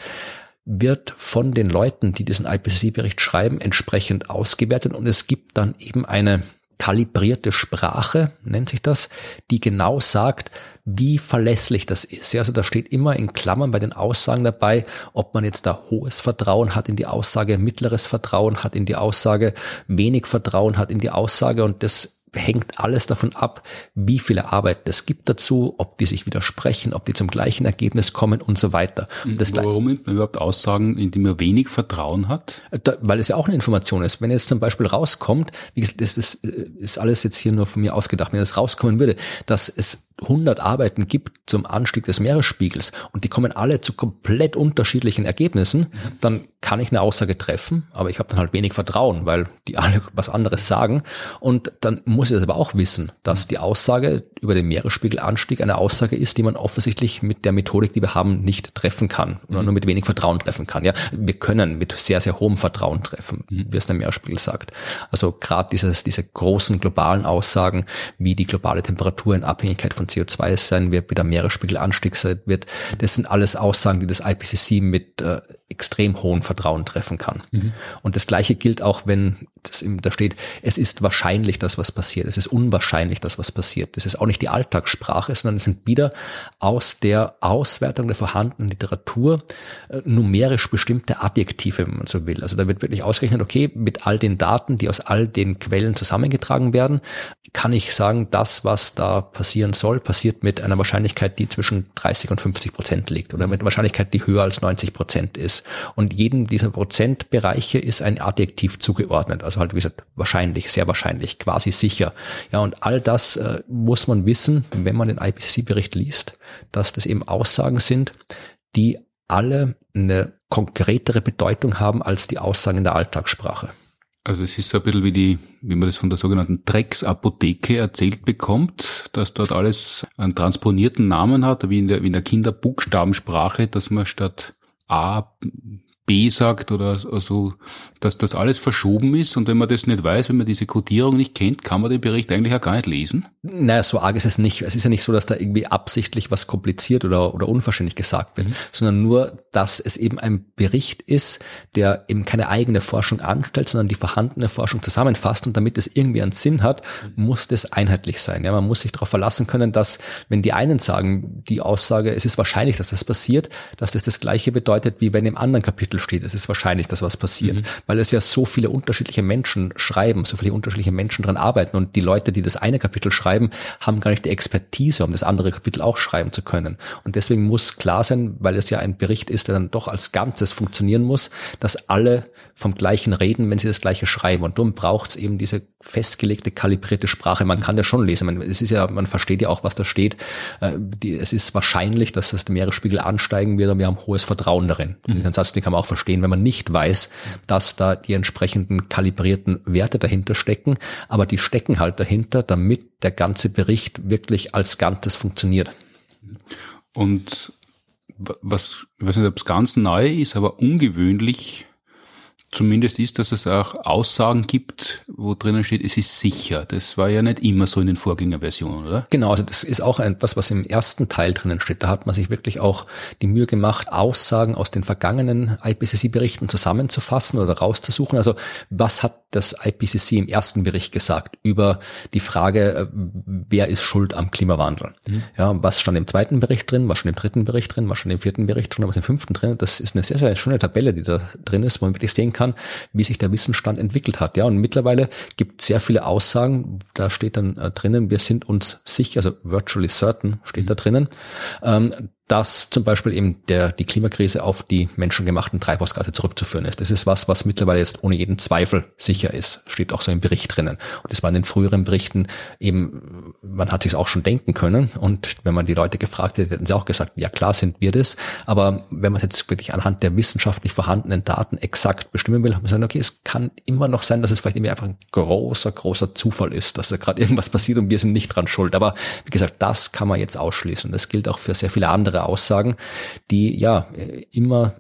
wird von den Leuten, die diesen IPCC-Bericht schreiben, entsprechend ausgewertet und es gibt dann eben eine kalibrierte Sprache, nennt sich das, die genau sagt, wie verlässlich das ist. Also da steht immer in Klammern bei den Aussagen dabei, ob man jetzt da hohes Vertrauen hat in die Aussage, mittleres Vertrauen hat in die Aussage, wenig Vertrauen hat in die Aussage und das hängt alles davon ab, wie viele Arbeiten es gibt dazu, ob die sich widersprechen, ob die zum gleichen Ergebnis kommen und so weiter. Das Warum nimmt man überhaupt Aussagen, in die man wenig Vertrauen hat? Da, weil es ja auch eine Information ist. Wenn jetzt zum Beispiel rauskommt, wie gesagt, das, das ist alles jetzt hier nur von mir ausgedacht, wenn es rauskommen würde, dass es 100 Arbeiten gibt zum Anstieg des Meeresspiegels und die kommen alle zu komplett unterschiedlichen Ergebnissen, dann kann ich eine Aussage treffen, aber ich habe dann halt wenig Vertrauen, weil die alle was anderes sagen. Und dann muss ich das aber auch wissen, dass die Aussage über den Meeresspiegelanstieg eine Aussage ist, die man offensichtlich mit der Methodik, die wir haben, nicht treffen kann oder nur mit wenig Vertrauen treffen kann. Ja, wir können mit sehr sehr hohem Vertrauen treffen, wie es der Meeresspiegel sagt. Also gerade dieses diese großen globalen Aussagen, wie die globale Temperatur in Abhängigkeit von CO2 sein wird, wie der Meeresspiegelanstieg sein wird, das sind alles Aussagen, die das IPCC mit äh, extrem hohem Vertrauen treffen kann. Mhm. Und das Gleiche gilt auch, wenn das da steht, es ist wahrscheinlich, dass was passiert. Es ist unwahrscheinlich, dass was passiert. Das ist auch nicht die Alltagssprache, sondern es sind wieder aus der Auswertung der vorhandenen Literatur äh, numerisch bestimmte Adjektive, wenn man so will. Also da wird wirklich ausgerechnet, okay, mit all den Daten, die aus all den Quellen zusammengetragen werden, kann ich sagen, das, was da passieren soll, passiert mit einer Wahrscheinlichkeit, die zwischen 30 und 50 Prozent liegt oder mit einer Wahrscheinlichkeit, die höher als 90 Prozent ist. Und jedem dieser Prozentbereiche ist ein Adjektiv zugeordnet. Also halt, wie gesagt, wahrscheinlich, sehr wahrscheinlich, quasi sicher. Ja, und all das äh, muss man wissen, wenn man den IPCC-Bericht liest, dass das eben Aussagen sind, die alle eine konkretere Bedeutung haben als die Aussagen in der Alltagssprache. Also es ist so ein bisschen wie die, wie man das von der sogenannten Drecksapotheke erzählt bekommt, dass dort alles einen transponierten Namen hat, wie in der, wie in der Kinderbuchstabensprache, dass man statt A B sagt oder so, dass das alles verschoben ist und wenn man das nicht weiß, wenn man diese Codierung nicht kennt, kann man den Bericht eigentlich auch gar nicht lesen? Naja, so arg ist es nicht. Es ist ja nicht so, dass da irgendwie absichtlich was kompliziert oder, oder unverständlich gesagt wird, mhm. sondern nur, dass es eben ein Bericht ist, der eben keine eigene Forschung anstellt, sondern die vorhandene Forschung zusammenfasst und damit es irgendwie einen Sinn hat, muss das einheitlich sein. Ja, man muss sich darauf verlassen können, dass wenn die einen sagen, die Aussage, es ist wahrscheinlich, dass das passiert, dass das das gleiche bedeutet, wie wenn im anderen Kapitel Titel steht, es ist wahrscheinlich, dass was passiert, mhm. weil es ja so viele unterschiedliche Menschen schreiben, so viele unterschiedliche Menschen dran arbeiten und die Leute, die das eine Kapitel schreiben, haben gar nicht die Expertise, um das andere Kapitel auch schreiben zu können. Und deswegen muss klar sein, weil es ja ein Bericht ist, der dann doch als Ganzes funktionieren muss, dass alle vom gleichen reden, wenn sie das gleiche schreiben. Und darum braucht es eben diese festgelegte, kalibrierte Sprache. Man kann ja schon lesen. Man, es ist ja, man versteht ja auch, was da steht. Äh, es ist wahrscheinlich, dass das Meeresspiegel ansteigen wird und wir haben hohes Vertrauen darin. Mhm. Den Satz, den kann man auch verstehen, wenn man nicht weiß, dass da die entsprechenden kalibrierten Werte dahinter stecken. Aber die stecken halt dahinter, damit der ganze Bericht wirklich als Ganzes funktioniert. Und was, ich weiß nicht, ob es ganz neu ist, aber ungewöhnlich zumindest ist, dass es auch Aussagen gibt, wo drinnen steht, es ist sicher. Das war ja nicht immer so in den Vorgängerversionen, oder? Genau, also das ist auch etwas, was im ersten Teil drinnen steht. Da hat man sich wirklich auch die Mühe gemacht, Aussagen aus den vergangenen IPCC-Berichten zusammenzufassen oder rauszusuchen. Also was hat das IPCC im ersten Bericht gesagt über die Frage, äh, wer ist schuld am Klimawandel? Mhm. Ja, was stand im zweiten Bericht drin, was stand im dritten Bericht drin, was stand im vierten Bericht drin, was im fünften drin? Das ist eine sehr, sehr schöne Tabelle, die da drin ist, wo man wirklich sehen kann, kann, wie sich der Wissensstand entwickelt hat. Ja, und mittlerweile gibt es sehr viele Aussagen, da steht dann äh, drinnen, wir sind uns sicher, also virtually certain steht mhm. da drinnen, ähm, dass zum Beispiel eben der, die Klimakrise auf die menschengemachten Treibhausgase zurückzuführen ist. Das ist was, was mittlerweile jetzt ohne jeden Zweifel sicher ist. Steht auch so im Bericht drinnen. Und das war in den früheren Berichten eben, man hat sich auch schon denken können. Und wenn man die Leute gefragt hätte, hätten sie auch gesagt, ja klar sind wir das. Aber wenn man jetzt wirklich anhand der wissenschaftlich vorhandenen Daten exakt bestimmen will, hat man sagen, okay, es kann immer noch sein, dass es vielleicht irgendwie einfach ein großer, großer Zufall ist, dass da gerade irgendwas passiert und wir sind nicht dran schuld. Aber wie gesagt, das kann man jetzt ausschließen. Das gilt auch für sehr viele andere klare Aussagen, die ja immer,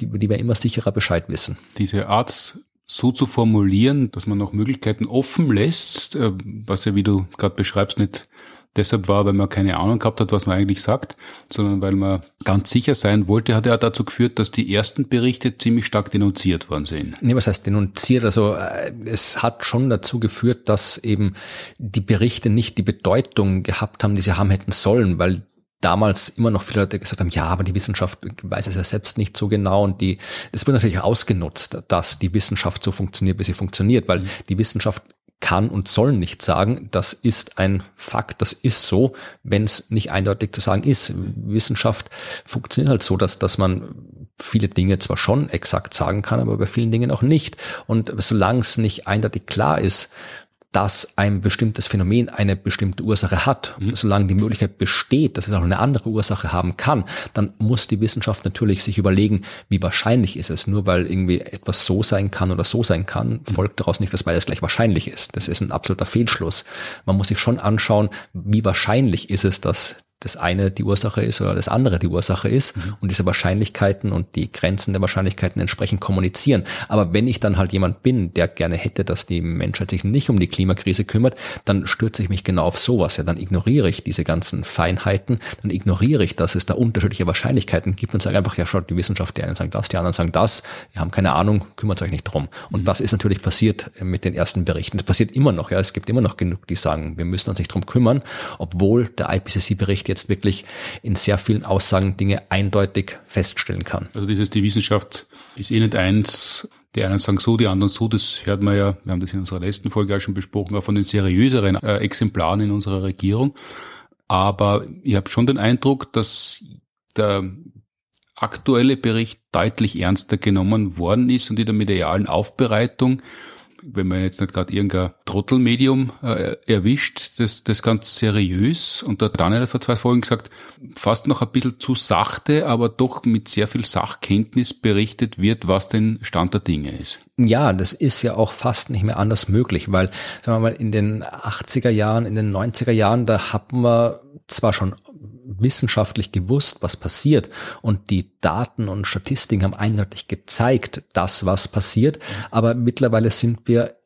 die, die wir immer sicherer Bescheid wissen. Diese Art so zu formulieren, dass man noch Möglichkeiten offen lässt, äh, was ja, wie du gerade beschreibst, nicht deshalb war, weil man keine Ahnung gehabt hat, was man eigentlich sagt, sondern weil man ganz sicher sein wollte, hat ja dazu geführt, dass die ersten Berichte ziemlich stark denunziert worden sind. Nee, was heißt denunziert? Also äh, es hat schon dazu geführt, dass eben die Berichte nicht die Bedeutung gehabt haben, die sie haben hätten sollen, weil damals immer noch viele Leute gesagt haben, ja, aber die Wissenschaft weiß es ja selbst nicht so genau und die, das wird natürlich ausgenutzt, dass die Wissenschaft so funktioniert, wie sie funktioniert, weil die Wissenschaft kann und soll nicht sagen, das ist ein Fakt, das ist so, wenn es nicht eindeutig zu sagen ist. Wissenschaft funktioniert halt so, dass, dass man viele Dinge zwar schon exakt sagen kann, aber bei vielen Dingen auch nicht. Und solange es nicht eindeutig klar ist, dass ein bestimmtes Phänomen eine bestimmte Ursache hat. Mhm. Solange die Möglichkeit besteht, dass es auch eine andere Ursache haben kann, dann muss die Wissenschaft natürlich sich überlegen, wie wahrscheinlich ist es. Nur weil irgendwie etwas so sein kann oder so sein kann, folgt daraus nicht, dass beides gleich wahrscheinlich ist. Das ist ein absoluter Fehlschluss. Man muss sich schon anschauen, wie wahrscheinlich ist es, dass das eine die Ursache ist oder das andere die Ursache ist mhm. und diese Wahrscheinlichkeiten und die Grenzen der Wahrscheinlichkeiten entsprechend kommunizieren. Aber wenn ich dann halt jemand bin, der gerne hätte, dass die Menschheit sich nicht um die Klimakrise kümmert, dann stürze ich mich genau auf sowas. Ja, dann ignoriere ich diese ganzen Feinheiten, dann ignoriere ich, dass es da unterschiedliche Wahrscheinlichkeiten gibt und sage einfach, ja, schaut, die Wissenschaft, die einen sagen das, die anderen sagen das, ihr haben keine Ahnung, kümmert euch nicht drum. Und mhm. das ist natürlich passiert mit den ersten Berichten. Das passiert immer noch, ja. Es gibt immer noch genug, die sagen, wir müssen uns nicht drum kümmern, obwohl der IPCC-Bericht jetzt wirklich in sehr vielen Aussagen Dinge eindeutig feststellen kann. Also dieses, die Wissenschaft ist eh nicht eins, die einen sagen so, die anderen so, das hört man ja, wir haben das in unserer letzten Folge auch schon besprochen, auch von den seriöseren äh, Exemplaren in unserer Regierung. Aber ich habe schon den Eindruck, dass der aktuelle Bericht deutlich ernster genommen worden ist und in der medialen Aufbereitung wenn man jetzt nicht gerade irgendein Trottelmedium äh, erwischt, das, das ganz seriös. Und da hat Daniel vor zwei Folgen gesagt, fast noch ein bisschen zu sachte, aber doch mit sehr viel Sachkenntnis berichtet wird, was denn Stand der Dinge ist. Ja, das ist ja auch fast nicht mehr anders möglich, weil, sagen wir mal, in den 80er Jahren, in den 90er Jahren, da haben wir zwar schon wissenschaftlich gewusst, was passiert und die Daten und Statistiken haben eindeutig gezeigt, das, was passiert. Aber mittlerweile sind wir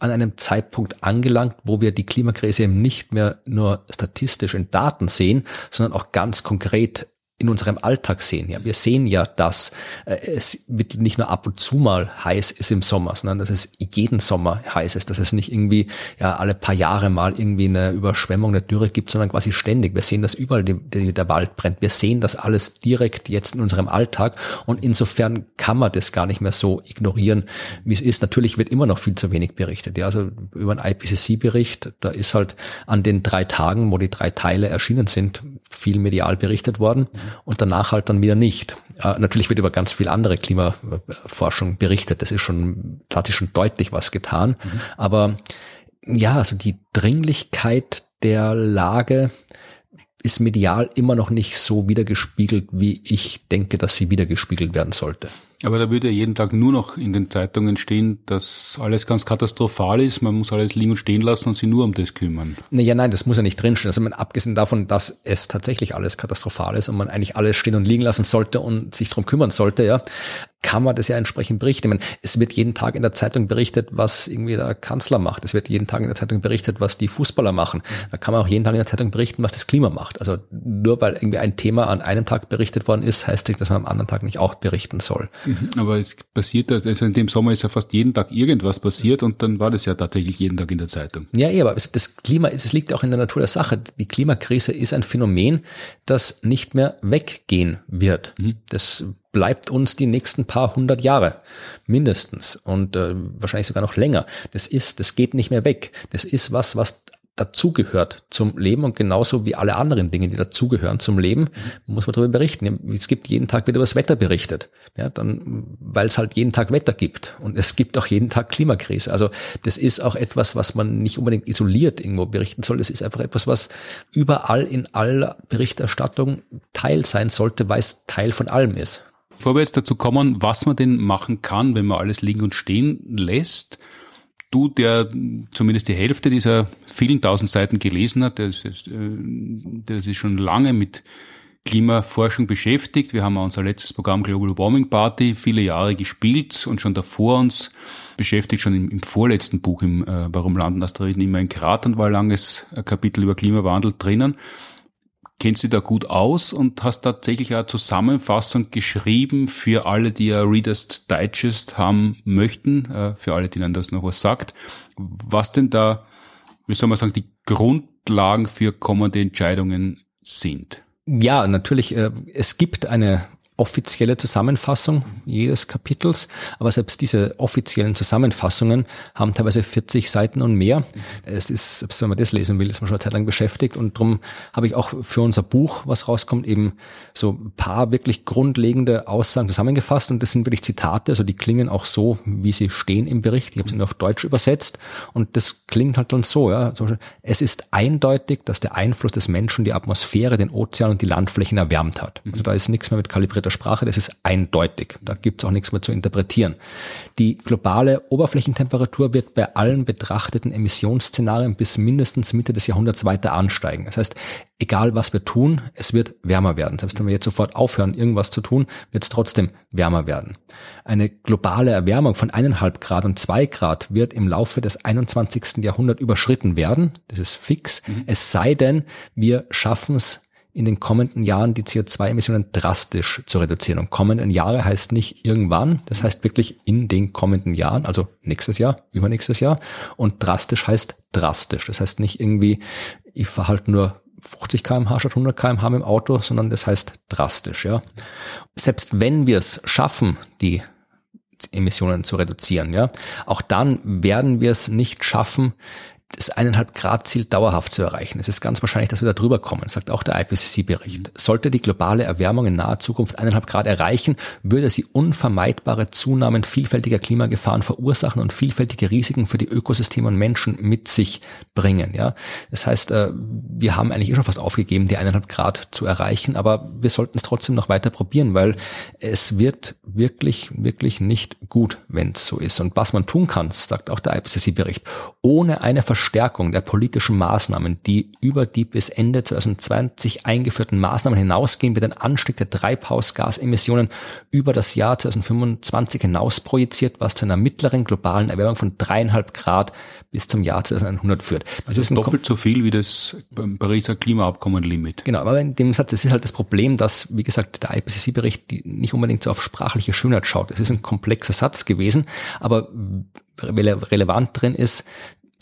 an einem Zeitpunkt angelangt, wo wir die Klimakrise eben nicht mehr nur statistisch in Daten sehen, sondern auch ganz konkret in unserem Alltag sehen. Ja, wir sehen ja, dass äh, es nicht nur ab und zu mal heiß ist im Sommer, sondern dass es jeden Sommer heiß ist, dass es nicht irgendwie ja alle paar Jahre mal irgendwie eine Überschwemmung, eine Dürre gibt, sondern quasi ständig. Wir sehen, dass überall die, die, der Wald brennt. Wir sehen das alles direkt jetzt in unserem Alltag und insofern kann man das gar nicht mehr so ignorieren, wie es ist. Natürlich wird immer noch viel zu wenig berichtet. Ja, also über einen IPCC-Bericht, da ist halt an den drei Tagen, wo die drei Teile erschienen sind, viel medial berichtet worden und danach halt dann wieder nicht. Äh, natürlich wird über ganz viel andere Klimaforschung berichtet. Das ist schon, da hat sich schon deutlich was getan. Mhm. Aber ja, also die Dringlichkeit der Lage ist medial immer noch nicht so wiedergespiegelt, wie ich denke, dass sie wiedergespiegelt werden sollte. Aber da würde ja jeden Tag nur noch in den Zeitungen stehen, dass alles ganz katastrophal ist, man muss alles liegen und stehen lassen und sich nur um das kümmern. Naja, nein, das muss ja nicht drinstehen. Also man, abgesehen davon, dass es tatsächlich alles katastrophal ist und man eigentlich alles stehen und liegen lassen sollte und sich drum kümmern sollte, ja, kann man das ja entsprechend berichten. Ich meine, es wird jeden Tag in der Zeitung berichtet, was irgendwie der Kanzler macht. Es wird jeden Tag in der Zeitung berichtet, was die Fußballer machen. Da kann man auch jeden Tag in der Zeitung berichten, was das Klima macht. Also nur weil irgendwie ein Thema an einem Tag berichtet worden ist, heißt nicht, dass man am anderen Tag nicht auch berichten soll. Mhm, aber es passiert, also in dem Sommer ist ja fast jeden Tag irgendwas passiert und dann war das ja tatsächlich jeden Tag in der Zeitung. Ja, ja, aber das Klima, es liegt auch in der Natur der Sache. Die Klimakrise ist ein Phänomen, das nicht mehr weggehen wird. Mhm. Das bleibt uns die nächsten paar hundert Jahre mindestens und äh, wahrscheinlich sogar noch länger. Das ist, das geht nicht mehr weg. Das ist was, was dazugehört zum Leben und genauso wie alle anderen Dinge, die dazugehören zum Leben, muss man darüber berichten. Es gibt jeden Tag wird über das Wetter berichtet, ja, dann, weil es halt jeden Tag Wetter gibt und es gibt auch jeden Tag Klimakrise. Also das ist auch etwas, was man nicht unbedingt isoliert irgendwo berichten soll. Das ist einfach etwas, was überall in aller Berichterstattung Teil sein sollte, weil es Teil von allem ist. Bevor wir jetzt dazu kommen, was man denn machen kann, wenn man alles liegen und stehen lässt, du, der zumindest die Hälfte dieser vielen tausend Seiten gelesen hat, der ist, äh, der ist schon lange mit Klimaforschung beschäftigt. Wir haben unser letztes Programm Global Warming Party viele Jahre gespielt und schon davor uns beschäftigt, schon im, im vorletzten Buch, im äh, Warum landen Asteroiden immer in Kratern, war ein langes äh, Kapitel über Klimawandel drinnen kennst du da gut aus und hast tatsächlich eine Zusammenfassung geschrieben für alle, die ja Reader's Digest haben möchten, äh, für alle, denen das noch was sagt. Was denn da, wie soll man sagen, die Grundlagen für kommende Entscheidungen sind? Ja, natürlich. Äh, es gibt eine offizielle Zusammenfassung jedes Kapitels, aber selbst diese offiziellen Zusammenfassungen haben teilweise 40 Seiten und mehr. Es ist, selbst wenn man das lesen will, ist man schon eine Zeit lang beschäftigt und darum habe ich auch für unser Buch, was rauskommt, eben so ein paar wirklich grundlegende Aussagen zusammengefasst und das sind wirklich Zitate, also die klingen auch so, wie sie stehen im Bericht. Ich habe sie nur auf Deutsch übersetzt und das klingt halt dann so, ja. Zum Beispiel, es ist eindeutig, dass der Einfluss des Menschen die Atmosphäre, den Ozean und die Landflächen erwärmt hat. Also da ist nichts mehr mit kalibrierter der Sprache, das ist eindeutig. Da gibt es auch nichts mehr zu interpretieren. Die globale Oberflächentemperatur wird bei allen betrachteten Emissionsszenarien bis mindestens Mitte des Jahrhunderts weiter ansteigen. Das heißt, egal was wir tun, es wird wärmer werden. Selbst wenn wir jetzt sofort aufhören, irgendwas zu tun, wird es trotzdem wärmer werden. Eine globale Erwärmung von eineinhalb Grad und zwei Grad wird im Laufe des 21. Jahrhunderts überschritten werden. Das ist fix. Mhm. Es sei denn, wir schaffen es in den kommenden Jahren die CO2-Emissionen drastisch zu reduzieren. Und kommenden Jahre heißt nicht irgendwann, das heißt wirklich in den kommenden Jahren, also nächstes Jahr, übernächstes Jahr. Und drastisch heißt drastisch. Das heißt nicht irgendwie, ich fahre halt nur 50 kmh statt 100 kmh im Auto, sondern das heißt drastisch, ja. Selbst wenn wir es schaffen, die Emissionen zu reduzieren, ja, auch dann werden wir es nicht schaffen, das eineinhalb Grad Ziel dauerhaft zu erreichen. Es ist ganz wahrscheinlich, dass wir da drüber kommen, sagt auch der IPCC-Bericht. Sollte die globale Erwärmung in naher Zukunft eineinhalb Grad erreichen, würde sie unvermeidbare Zunahmen vielfältiger Klimagefahren verursachen und vielfältige Risiken für die Ökosysteme und Menschen mit sich bringen. Ja, das heißt, äh, wir haben eigentlich eh schon fast aufgegeben, die eineinhalb Grad zu erreichen, aber wir sollten es trotzdem noch weiter probieren, weil es wird wirklich, wirklich nicht gut, wenn es so ist. Und was man tun kann, sagt auch der IPCC-Bericht, ohne eine Verstärkung der politischen Maßnahmen, die über die bis Ende 2020 eingeführten Maßnahmen hinausgehen, wird ein Anstieg der Treibhausgasemissionen über das Jahr 2025 hinaus projiziert, was zu einer mittleren globalen Erwärmung von dreieinhalb Grad bis zum Jahr 2100 führt. Das, das ist doppelt so viel wie das Pariser Klimaabkommen-Limit. Genau, aber in dem Satz, das ist halt das Problem, dass, wie gesagt, der IPCC-Bericht nicht unbedingt so auf sprachliche Schönheit schaut. Es ist ein komplexer Satz gewesen, aber relevant drin ist,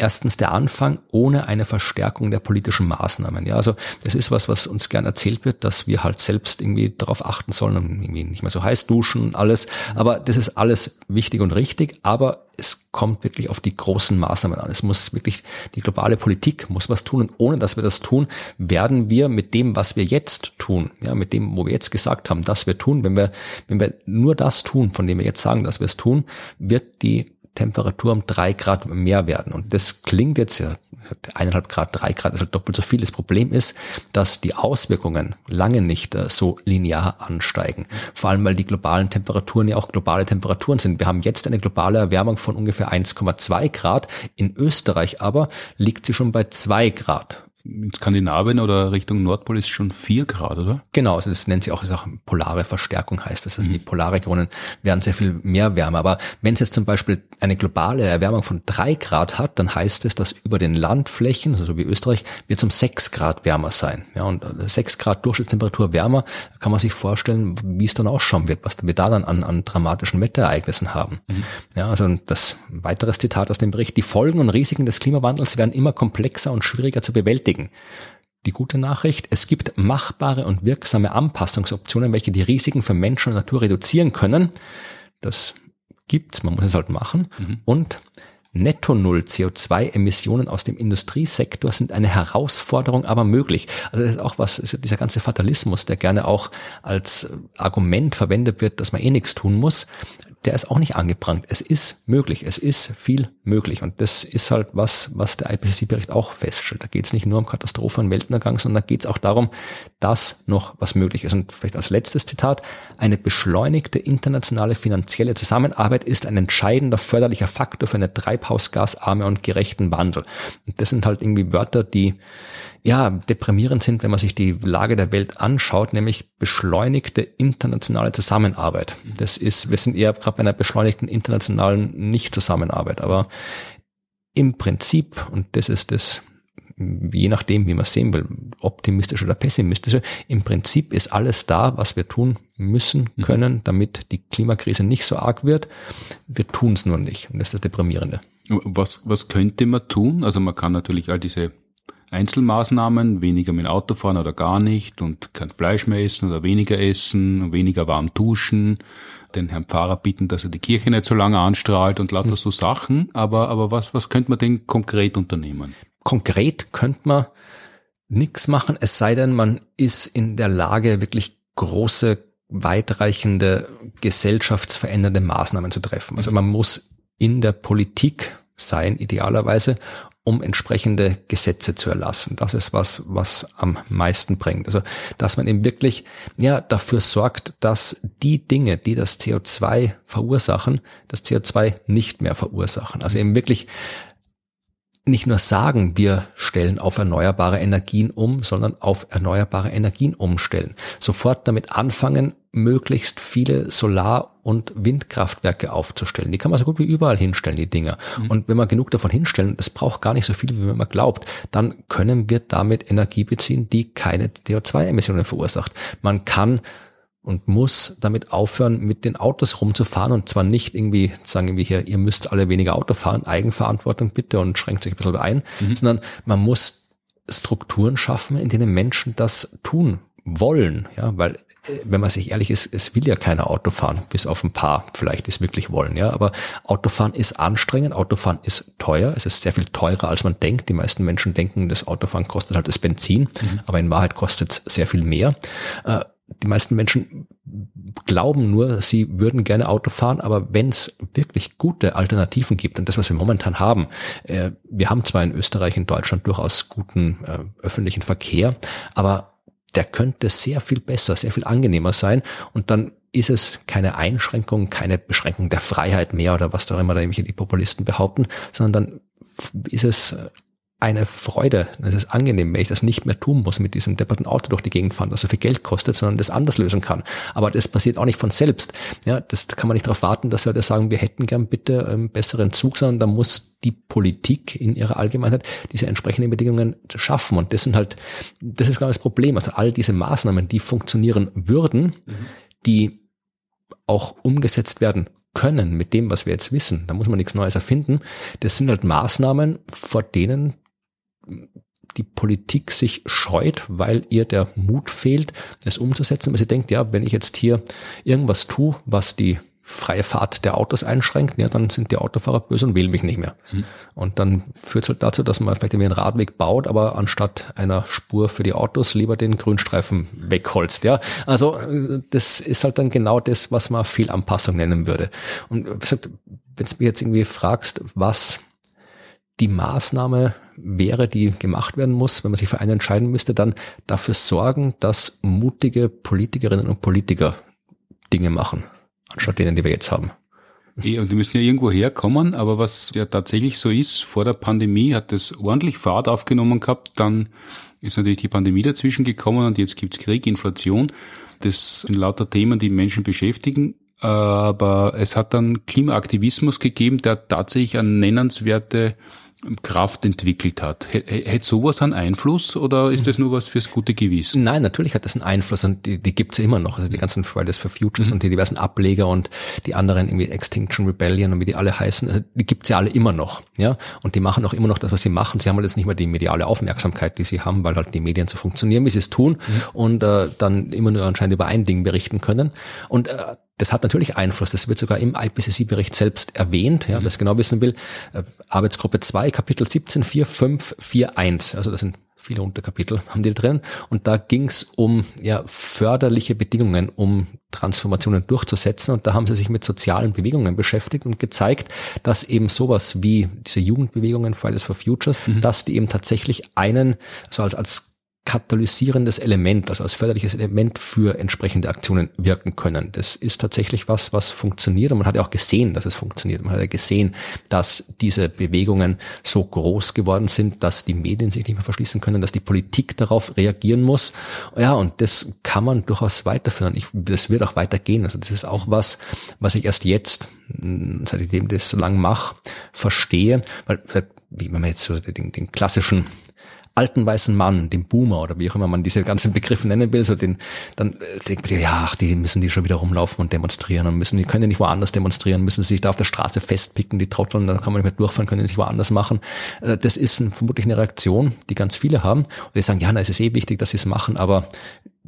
erstens der Anfang ohne eine Verstärkung der politischen Maßnahmen. Ja, also das ist was, was uns gern erzählt wird, dass wir halt selbst irgendwie darauf achten sollen und irgendwie nicht mehr so heiß duschen und alles. Aber das ist alles wichtig und richtig. Aber es kommt wirklich auf die großen Maßnahmen an. Es muss wirklich, die globale Politik muss was tun. Und ohne dass wir das tun, werden wir mit dem, was wir jetzt tun, ja, mit dem, wo wir jetzt gesagt haben, dass wir tun, wenn wir, wenn wir nur das tun, von dem wir jetzt sagen, dass wir es tun, wird die Temperatur um drei Grad mehr werden. Und das klingt jetzt ja, eineinhalb Grad, drei Grad ist halt doppelt so viel. Das Problem ist, dass die Auswirkungen lange nicht äh, so linear ansteigen. Vor allem, weil die globalen Temperaturen ja auch globale Temperaturen sind. Wir haben jetzt eine globale Erwärmung von ungefähr 1,2 Grad. In Österreich aber liegt sie schon bei zwei Grad in Skandinavien oder Richtung Nordpol ist schon vier Grad, oder? Genau, also das nennt sich auch, auch polare Verstärkung heißt das. Also mhm. die Polarregionen werden sehr viel mehr wärmer. Aber wenn es jetzt zum Beispiel eine globale Erwärmung von drei Grad hat, dann heißt es, dass über den Landflächen, also wie Österreich, wird es um sechs Grad wärmer sein. Ja, und äh, sechs Grad Durchschnittstemperatur wärmer, kann man sich vorstellen, wie es dann ausschauen wird, was wir da dann an, an dramatischen Wetterereignissen haben. Mhm. Ja, also das weiteres Zitat aus dem Bericht. Die Folgen und Risiken des Klimawandels werden immer komplexer und schwieriger zu bewältigen bestätigen. Die gute Nachricht, es gibt machbare und wirksame Anpassungsoptionen, welche die Risiken für Menschen und Natur reduzieren können. Das gibt's, man muss es halt machen. Mhm. Und Netto Null CO2-Emissionen aus dem Industriesektor sind eine Herausforderung, aber möglich. Also das ist auch was, ist dieser ganze Fatalismus, der gerne auch als Argument verwendet wird, dass man eh nichts tun muss der ist auch nicht angebrannt. Es ist möglich, es ist viel möglich. Und das ist halt was, was der IPCC-Bericht auch feststellt. Da geht es nicht nur um Katastrophen und Weltuntergang, sondern da geht es auch darum, dass noch was möglich ist. Und vielleicht als letztes Zitat, eine beschleunigte internationale finanzielle Zusammenarbeit ist ein entscheidender förderlicher Faktor für eine treibhausgasarme und gerechten Wandel. Und das sind halt irgendwie Wörter, die ja, deprimierend sind, wenn man sich die Lage der Welt anschaut, nämlich beschleunigte internationale Zusammenarbeit. Das ist, wir sind eher gerade bei einer beschleunigten internationalen Nicht-Zusammenarbeit, aber im Prinzip, und das ist das, je nachdem, wie man sehen will, optimistisch oder pessimistisch, im Prinzip ist alles da, was wir tun müssen, mhm. können, damit die Klimakrise nicht so arg wird. Wir tun es nur nicht. Und das ist das Deprimierende. Was, was könnte man tun? Also man kann natürlich all diese Einzelmaßnahmen, weniger mit dem Auto fahren oder gar nicht und kein Fleisch mehr essen oder weniger essen, weniger warm duschen, den Herrn Pfarrer bitten, dass er die Kirche nicht so lange anstrahlt und lauter mhm. so Sachen. Aber, aber was, was könnte man denn konkret unternehmen? Konkret könnte man nichts machen, es sei denn, man ist in der Lage, wirklich große, weitreichende, gesellschaftsverändernde Maßnahmen zu treffen. Also man muss in der Politik sein, idealerweise, um entsprechende Gesetze zu erlassen. Das ist was, was am meisten bringt. Also, dass man eben wirklich, ja, dafür sorgt, dass die Dinge, die das CO2 verursachen, das CO2 nicht mehr verursachen. Also eben wirklich nicht nur sagen, wir stellen auf erneuerbare Energien um, sondern auf erneuerbare Energien umstellen. Sofort damit anfangen, möglichst viele Solar- und Windkraftwerke aufzustellen. Die kann man so gut wie überall hinstellen, die Dinger. Mhm. Und wenn man genug davon hinstellen, das braucht gar nicht so viel, wie man glaubt, dann können wir damit Energie beziehen, die keine CO2-Emissionen verursacht. Man kann und muss damit aufhören, mit den Autos rumzufahren und zwar nicht irgendwie sagen wir hier, ihr müsst alle weniger Auto fahren, Eigenverantwortung bitte und schränkt sich ein bisschen ein, mhm. sondern man muss Strukturen schaffen, in denen Menschen das tun wollen, ja, weil äh, wenn man sich ehrlich ist, es will ja keiner Auto fahren, bis auf ein paar vielleicht es wirklich wollen, ja, aber Autofahren ist anstrengend, Autofahren ist teuer, es ist sehr viel teurer als man denkt. Die meisten Menschen denken, das Autofahren kostet halt das Benzin, mhm. aber in Wahrheit kostet es sehr viel mehr. Äh, die meisten Menschen glauben nur, sie würden gerne Auto fahren, aber wenn es wirklich gute Alternativen gibt und das, was wir momentan haben, äh, wir haben zwar in Österreich, in Deutschland durchaus guten äh, öffentlichen Verkehr, aber der könnte sehr viel besser, sehr viel angenehmer sein. Und dann ist es keine Einschränkung, keine Beschränkung der Freiheit mehr oder was da immer da irgendwelche die Populisten behaupten, sondern dann ist es eine Freude. Es ist angenehm, wenn ich das nicht mehr tun muss, mit diesem depperten Auto durch die Gegend fahren, das so viel Geld kostet, sondern das anders lösen kann. Aber das passiert auch nicht von selbst. Ja, das kann man nicht darauf warten, dass Leute sagen, wir hätten gern bitte einen besseren Zug, sondern da muss die Politik in ihrer Allgemeinheit diese entsprechenden Bedingungen schaffen. Und das sind halt, das ist genau das Problem. Also all diese Maßnahmen, die funktionieren würden, mhm. die auch umgesetzt werden können mit dem, was wir jetzt wissen. Da muss man nichts Neues erfinden. Das sind halt Maßnahmen, vor denen die Politik sich scheut, weil ihr der Mut fehlt, es umzusetzen, weil sie denkt, ja, wenn ich jetzt hier irgendwas tue, was die freie Fahrt der Autos einschränkt, ja, dann sind die Autofahrer böse und wählen mich nicht mehr. Mhm. Und dann führt es halt dazu, dass man vielleicht irgendwie einen Radweg baut, aber anstatt einer Spur für die Autos lieber den Grünstreifen wegholzt, ja. Also, das ist halt dann genau das, was man Fehlanpassung nennen würde. Und wie gesagt, wenn du mich jetzt irgendwie fragst, was die Maßnahme wäre, die gemacht werden muss, wenn man sich für einen entscheiden müsste, dann dafür sorgen, dass mutige Politikerinnen und Politiker Dinge machen, anstatt denen, die wir jetzt haben. und die müssen ja irgendwo herkommen, aber was ja tatsächlich so ist, vor der Pandemie hat es ordentlich Fahrt aufgenommen gehabt, dann ist natürlich die Pandemie dazwischen gekommen und jetzt gibt's Krieg, Inflation. Das sind lauter Themen, die Menschen beschäftigen. Aber es hat dann Klimaaktivismus gegeben, der tatsächlich eine nennenswerte Kraft entwickelt hat. Hätte sowas einen Einfluss oder ist das nur was fürs gute Gewissen? Nein, natürlich hat das einen Einfluss und die, die gibt's immer noch. Also die ganzen Fridays for Futures mhm. und die diversen Ableger und die anderen irgendwie Extinction Rebellion und wie die alle heißen, also die gibt's ja alle immer noch. Ja, und die machen auch immer noch das, was sie machen. Sie haben halt jetzt nicht mehr die mediale Aufmerksamkeit, die sie haben, weil halt die Medien so funktionieren, wie sie es tun mhm. und äh, dann immer nur anscheinend über ein Ding berichten können. Und äh, das hat natürlich Einfluss. Das wird sogar im IPCC-Bericht selbst erwähnt, ja, mhm. wer es genau wissen will. Äh, Arbeitsgruppe 2, Kapitel 17, 4, 5, 4, 1. Also das sind viele Unterkapitel haben die drin. Und da ging es um ja, förderliche Bedingungen, um Transformationen durchzusetzen. Und da haben sie sich mit sozialen Bewegungen beschäftigt und gezeigt, dass eben sowas wie diese Jugendbewegungen Fridays for Futures, mhm. dass die eben tatsächlich einen, so als, als katalysierendes Element, also als förderliches Element für entsprechende Aktionen wirken können. Das ist tatsächlich was, was funktioniert und man hat ja auch gesehen, dass es funktioniert. Man hat ja gesehen, dass diese Bewegungen so groß geworden sind, dass die Medien sich nicht mehr verschließen können, dass die Politik darauf reagieren muss. Ja, und das kann man durchaus weiterführen. Ich, das wird auch weitergehen. Also das ist auch was, was ich erst jetzt, seit ich das so lange mache, verstehe, weil, wie wenn man jetzt so den, den klassischen alten weißen Mann, dem Boomer oder wie auch immer man diese ganzen Begriffe nennen will, so den, dann äh, denkt man sich, ja, ach, die müssen die schon wieder rumlaufen und demonstrieren und müssen, die können ja nicht woanders demonstrieren, müssen sich da auf der Straße festpicken, die Trotteln, dann kann man nicht mehr durchfahren, können die nicht woanders machen. Äh, das ist ein, vermutlich eine Reaktion, die ganz viele haben. Und die sagen, ja, na, es ist eh wichtig, dass sie es machen, aber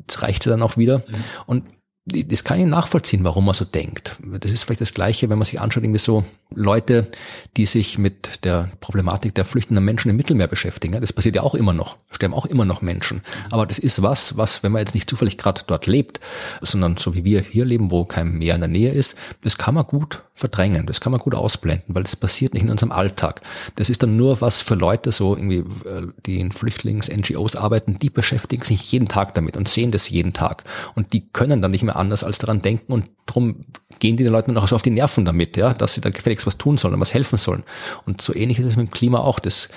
es reicht ja dann auch wieder. Mhm. Und das kann ich nachvollziehen, warum man so denkt. Das ist vielleicht das Gleiche, wenn man sich anschaut, irgendwie so Leute, die sich mit der Problematik der flüchtenden Menschen im Mittelmeer beschäftigen. Das passiert ja auch immer noch, sterben auch immer noch Menschen. Aber das ist was, was, wenn man jetzt nicht zufällig gerade dort lebt, sondern so wie wir hier leben, wo kein Meer in der Nähe ist, das kann man gut verdrängen, das kann man gut ausblenden, weil das passiert nicht in unserem Alltag. Das ist dann nur was für Leute, so irgendwie, äh, die in Flüchtlings-NGOs arbeiten, die beschäftigen sich jeden Tag damit und sehen das jeden Tag. Und die können dann nicht mehr anders als daran denken und drum gehen die den Leuten auch so auf die Nerven damit, ja, dass sie da gefälligst was tun sollen, was helfen sollen. Und so ähnlich ist es mit dem Klima auch. Das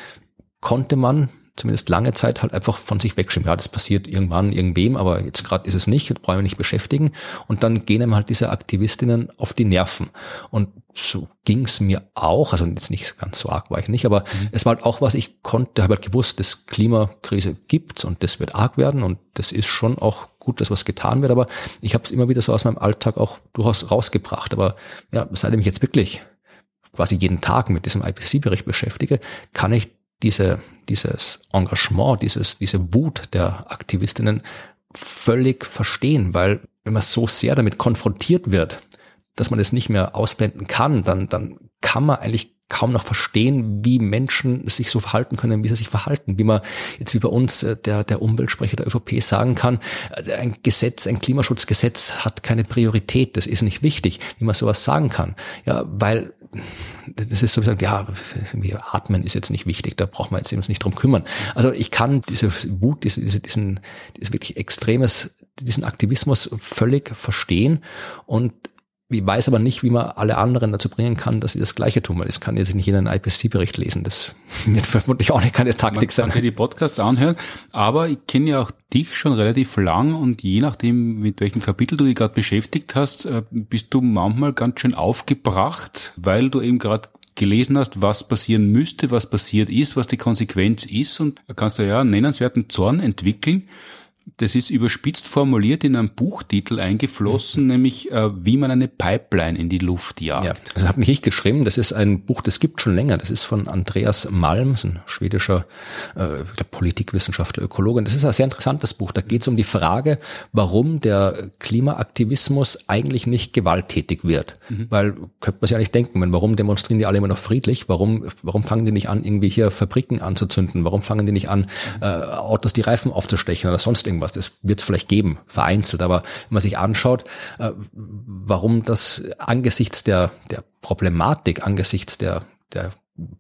konnte man zumindest lange Zeit halt einfach von sich wegschieben. Ja, das passiert irgendwann irgendwem, aber jetzt gerade ist es nicht, brauchen wir nicht beschäftigen. Und dann gehen einem halt diese Aktivistinnen auf die Nerven. Und so ging's mir auch, also jetzt nicht ganz so arg war ich nicht, aber mhm. es war halt auch was, ich konnte, habe halt gewusst, dass Klimakrise gibt's und das wird arg werden und das ist schon auch gut, dass was getan wird, aber ich habe es immer wieder so aus meinem Alltag auch durchaus rausgebracht. Aber ja, seitdem ich jetzt wirklich quasi jeden Tag mit diesem IPCC-Bericht beschäftige, kann ich diese, dieses Engagement, dieses, diese Wut der Aktivistinnen völlig verstehen, weil wenn man so sehr damit konfrontiert wird, dass man es nicht mehr ausblenden kann, dann, dann kann man eigentlich kaum noch verstehen, wie Menschen sich so verhalten können, wie sie sich verhalten. Wie man jetzt wie bei uns äh, der, der Umweltsprecher der ÖVP sagen kann, äh, ein Gesetz, ein Klimaschutzgesetz hat keine Priorität, das ist nicht wichtig, wie man sowas sagen kann. Ja, weil das ist so gesagt, ja, atmen ist jetzt nicht wichtig, da braucht man jetzt uns nicht drum kümmern. Also ich kann diese Wut, diese, diese, diesen, dieses wirklich extremes, diesen Aktivismus völlig verstehen und ich weiß aber nicht, wie man alle anderen dazu bringen kann, dass sie das Gleiche tun, weil es kann jetzt nicht in einen IPCC-Bericht lesen. Das wird vermutlich auch nicht keine Taktik man sein. Man kann die Podcasts anhören, aber ich kenne ja auch dich schon relativ lang und je nachdem, mit welchem Kapitel du dich gerade beschäftigt hast, äh, bist du manchmal ganz schön aufgebracht, weil du eben gerade gelesen hast, was passieren müsste, was passiert ist, was die Konsequenz ist und da kannst du ja einen nennenswerten Zorn entwickeln das ist überspitzt formuliert in einem Buchtitel eingeflossen, mhm. nämlich äh, wie man eine Pipeline in die Luft jagt. Ja, also habe mich ich geschrieben, das ist ein Buch, das gibt schon länger, das ist von Andreas Malm, ein schwedischer äh, Politikwissenschaftler, Ökologe. Das ist ein sehr interessantes Buch. Da geht es um die Frage, warum der Klimaaktivismus eigentlich nicht gewalttätig wird. Mhm. Weil könnte man sich eigentlich denken, man, warum demonstrieren die alle immer noch friedlich? Warum, warum fangen die nicht an, irgendwie hier Fabriken anzuzünden? Warum fangen die nicht an, mhm. äh, Autos die Reifen aufzustechen oder sonst irgendwas? Irgendwas. Das wird es vielleicht geben, vereinzelt. Aber wenn man sich anschaut, äh, warum das angesichts der, der Problematik, angesichts der, der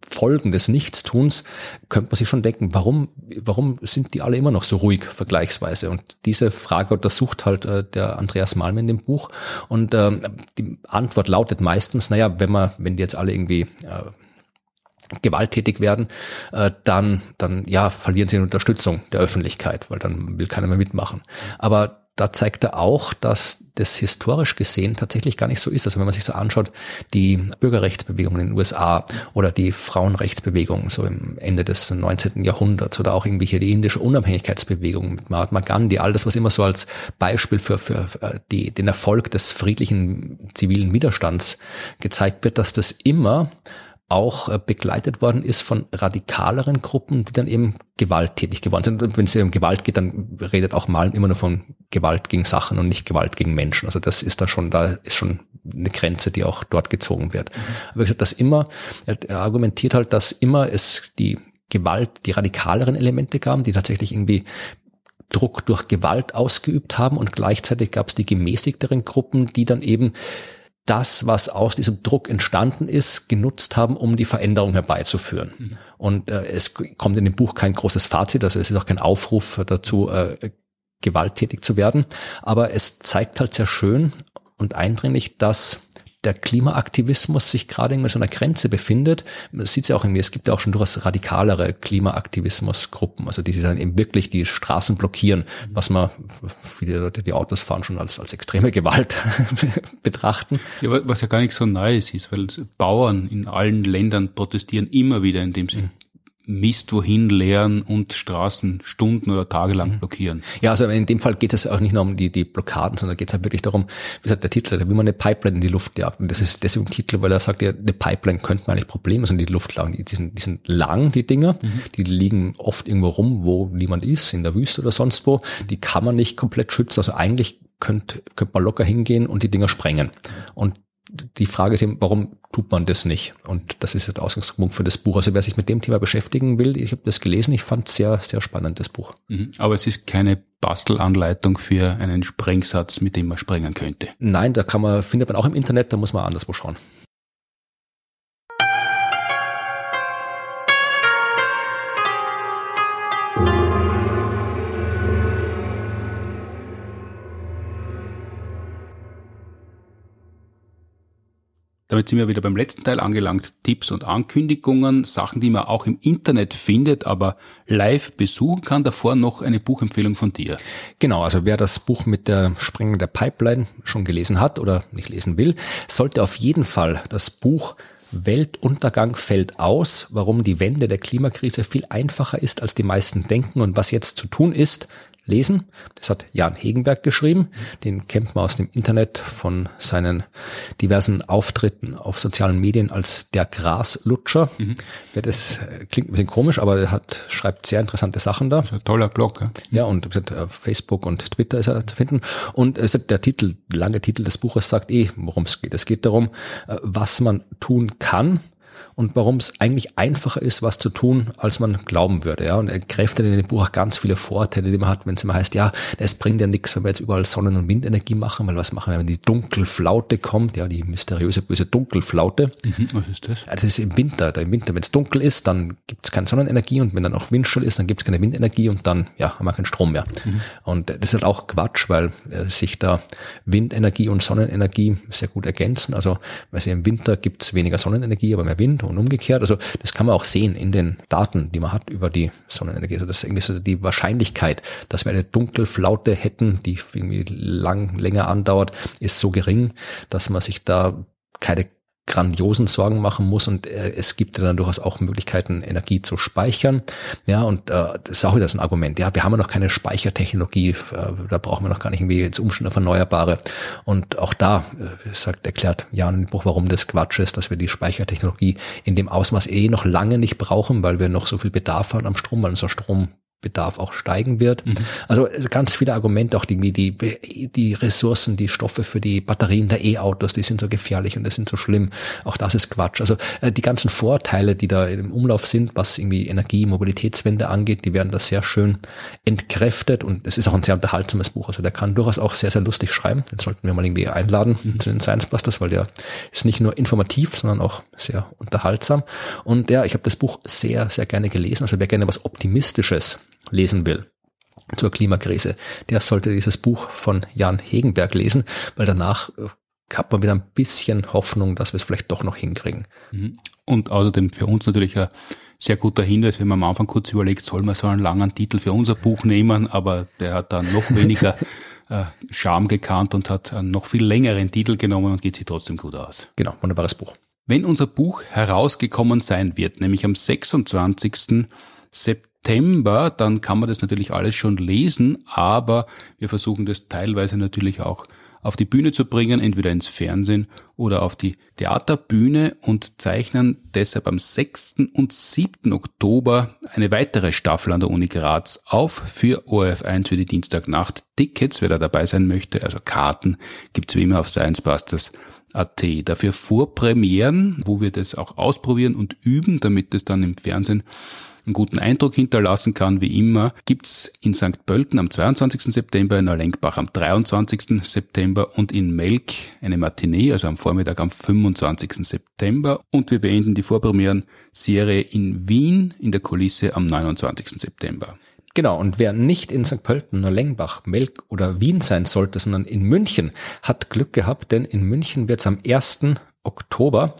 Folgen des Nichtstuns, könnte man sich schon denken, warum, warum sind die alle immer noch so ruhig vergleichsweise? Und diese Frage untersucht halt äh, der Andreas Malm in dem Buch. Und äh, die Antwort lautet meistens, naja, wenn man, wenn die jetzt alle irgendwie äh, gewalttätig werden, äh, dann, dann ja, verlieren sie die Unterstützung der Öffentlichkeit, weil dann will keiner mehr mitmachen. Aber da zeigt er auch, dass das historisch gesehen tatsächlich gar nicht so ist. Also wenn man sich so anschaut, die Bürgerrechtsbewegungen in den USA oder die Frauenrechtsbewegung so im Ende des 19. Jahrhunderts oder auch irgendwie hier die indische Unabhängigkeitsbewegung mit Mahatma Gandhi, all das, was immer so als Beispiel für, für äh, die, den Erfolg des friedlichen zivilen Widerstands gezeigt wird, dass das immer auch äh, begleitet worden ist von radikaleren Gruppen, die dann eben gewalttätig geworden sind. Und wenn es um Gewalt geht, dann redet auch Malm immer nur von Gewalt gegen Sachen und nicht Gewalt gegen Menschen. Also das ist da schon, da ist schon eine Grenze, die auch dort gezogen wird. Mhm. Aber gesagt, dass immer, er argumentiert halt, dass immer es die Gewalt, die radikaleren Elemente gab, die tatsächlich irgendwie Druck durch Gewalt ausgeübt haben und gleichzeitig gab es die gemäßigteren Gruppen, die dann eben das, was aus diesem Druck entstanden ist, genutzt haben, um die Veränderung herbeizuführen. Mhm. Und äh, es kommt in dem Buch kein großes Fazit, also es ist auch kein Aufruf dazu, äh, gewalttätig zu werden, aber es zeigt halt sehr schön und eindringlich, dass der Klimaaktivismus sich gerade irgendwie so einer Grenze befindet. Man sieht ja auch irgendwie, es gibt ja auch schon durchaus radikalere Klimaaktivismusgruppen, also die dann eben wirklich die Straßen blockieren, was man viele Leute, die Autos fahren, schon als, als extreme Gewalt betrachten. Ja, was ja gar nicht so Neues ist, weil Bauern in allen Ländern protestieren immer wieder, indem sie mhm. Mist wohin leeren und Straßen stunden oder tagelang mhm. blockieren. Ja, also in dem Fall geht es auch nicht nur um die, die Blockaden, sondern geht es halt wirklich darum, wie gesagt, der Titel, da will man eine Pipeline in die Luft jagen. Und das ist deswegen ein Titel, weil er sagt ja, eine Pipeline könnte man eigentlich problemlos in die Luft jagen. Die, die, sind, die sind lang, die Dinger, mhm. die liegen oft irgendwo rum, wo niemand ist, in der Wüste oder sonst wo. Die kann man nicht komplett schützen. Also eigentlich könnte, könnte man locker hingehen und die Dinger sprengen. Und die Frage ist eben, warum tut man das nicht? Und das ist der Ausgangspunkt für das Buch. Also wer sich mit dem Thema beschäftigen will, ich habe das gelesen, ich fand es sehr, sehr spannend, das Buch. Mhm. Aber es ist keine Bastelanleitung für einen Sprengsatz, mit dem man sprengen könnte. Nein, da kann man, findet man auch im Internet, da muss man anderswo schauen. Damit sind wir wieder beim letzten Teil angelangt. Tipps und Ankündigungen, Sachen, die man auch im Internet findet, aber live besuchen kann. Davor noch eine Buchempfehlung von dir. Genau, also wer das Buch mit der Sprengung der Pipeline schon gelesen hat oder nicht lesen will, sollte auf jeden Fall das Buch Weltuntergang fällt aus, warum die Wende der Klimakrise viel einfacher ist, als die meisten denken und was jetzt zu tun ist, lesen. Das hat Jan Hegenberg geschrieben. Den kennt man aus dem Internet von seinen diversen Auftritten auf sozialen Medien als der Graslutscher. Mhm. Das äh, klingt ein bisschen komisch, aber er hat, schreibt sehr interessante Sachen da. Das ist ein toller Blog. Ja, ja und auf Facebook und Twitter ist er zu finden. Und der Titel, lange Titel des Buches sagt eh, worum es geht. Es geht darum, äh, was man tun kann, und warum es eigentlich einfacher ist, was zu tun, als man glauben würde. Ja, und er kräftet in dem Buch auch ganz viele Vorteile, die man hat, wenn es immer heißt, ja, es bringt ja nichts, wenn wir jetzt überall Sonnen- und Windenergie machen, weil was machen wir, wenn die Dunkelflaute kommt, ja, die mysteriöse böse Dunkelflaute. Mhm, was ist das? Das ist im Winter. Da Im Winter, wenn es dunkel ist, dann gibt es keine Sonnenenergie und wenn dann auch Windstill ist, dann gibt es keine Windenergie und dann ja, haben wir keinen Strom mehr. Mhm. Und das ist halt auch Quatsch, weil äh, sich da Windenergie und Sonnenenergie sehr gut ergänzen. Also, weil im Winter gibt es weniger Sonnenenergie, aber mehr Wind und umgekehrt. Also das kann man auch sehen in den Daten, die man hat über die Sonnenenergie. Also das ist irgendwie so die Wahrscheinlichkeit, dass wir eine Dunkelflaute hätten, die irgendwie lang, länger andauert, ist so gering, dass man sich da keine grandiosen Sorgen machen muss und äh, es gibt dann durchaus auch Möglichkeiten, Energie zu speichern. Ja, und äh, das ist auch wieder so ein Argument. Ja, wir haben ja noch keine Speichertechnologie, äh, da brauchen wir noch gar nicht irgendwie jetzt Umstände auf Erneuerbare. Und auch da äh, sagt, erklärt Jan Buch, warum das Quatsch ist, dass wir die Speichertechnologie in dem Ausmaß eh noch lange nicht brauchen, weil wir noch so viel Bedarf haben am Strom, weil unser Strom Bedarf auch steigen wird. Mhm. Also ganz viele Argumente, auch die, die, die Ressourcen, die Stoffe für die Batterien der E-Autos, die sind so gefährlich und das sind so schlimm. Auch das ist Quatsch. Also äh, die ganzen Vorteile, die da im Umlauf sind, was irgendwie Energie, Mobilitätswende angeht, die werden da sehr schön entkräftet und es ist auch ein sehr unterhaltsames Buch. Also der kann durchaus auch sehr, sehr lustig schreiben. Den sollten wir mal irgendwie einladen mhm. zu den Science Busters, weil der ist nicht nur informativ, sondern auch sehr unterhaltsam. Und ja, ich habe das Buch sehr, sehr gerne gelesen. Also wer gerne was Optimistisches lesen will zur Klimakrise, der sollte dieses Buch von Jan Hegenberg lesen, weil danach äh, hat man wieder ein bisschen Hoffnung, dass wir es vielleicht doch noch hinkriegen. Mhm. Und außerdem für uns natürlich ein sehr guter Hinweis, wenn man am Anfang kurz überlegt, soll man so einen langen Titel für unser Buch nehmen, aber der hat dann noch weniger äh, Charme gekannt und hat einen noch viel längeren Titel genommen und geht sich trotzdem gut aus. Genau, wunderbares Buch. Wenn unser Buch herausgekommen sein wird, nämlich am 26. September, September, dann kann man das natürlich alles schon lesen, aber wir versuchen das teilweise natürlich auch auf die Bühne zu bringen, entweder ins Fernsehen oder auf die Theaterbühne und zeichnen deshalb am 6. und 7. Oktober eine weitere Staffel an der Uni Graz auf für ORF1 für die Dienstagnacht. Tickets, wer da dabei sein möchte, also Karten, gibt's wie immer auf sciencebusters.at. Dafür Vorpremieren, wo wir das auch ausprobieren und üben, damit es dann im Fernsehen einen guten Eindruck hinterlassen kann, wie immer, gibt's in St. Pölten am 22. September, in Erlenkbach am 23. September und in Melk eine Matinee, also am Vormittag am 25. September. Und wir beenden die Vorpremieren-Serie in Wien in der Kulisse am 29. September. Genau, und wer nicht in St. Pölten, Lengbach, Melk oder Wien sein sollte, sondern in München, hat Glück gehabt, denn in München wird es am 1. Oktober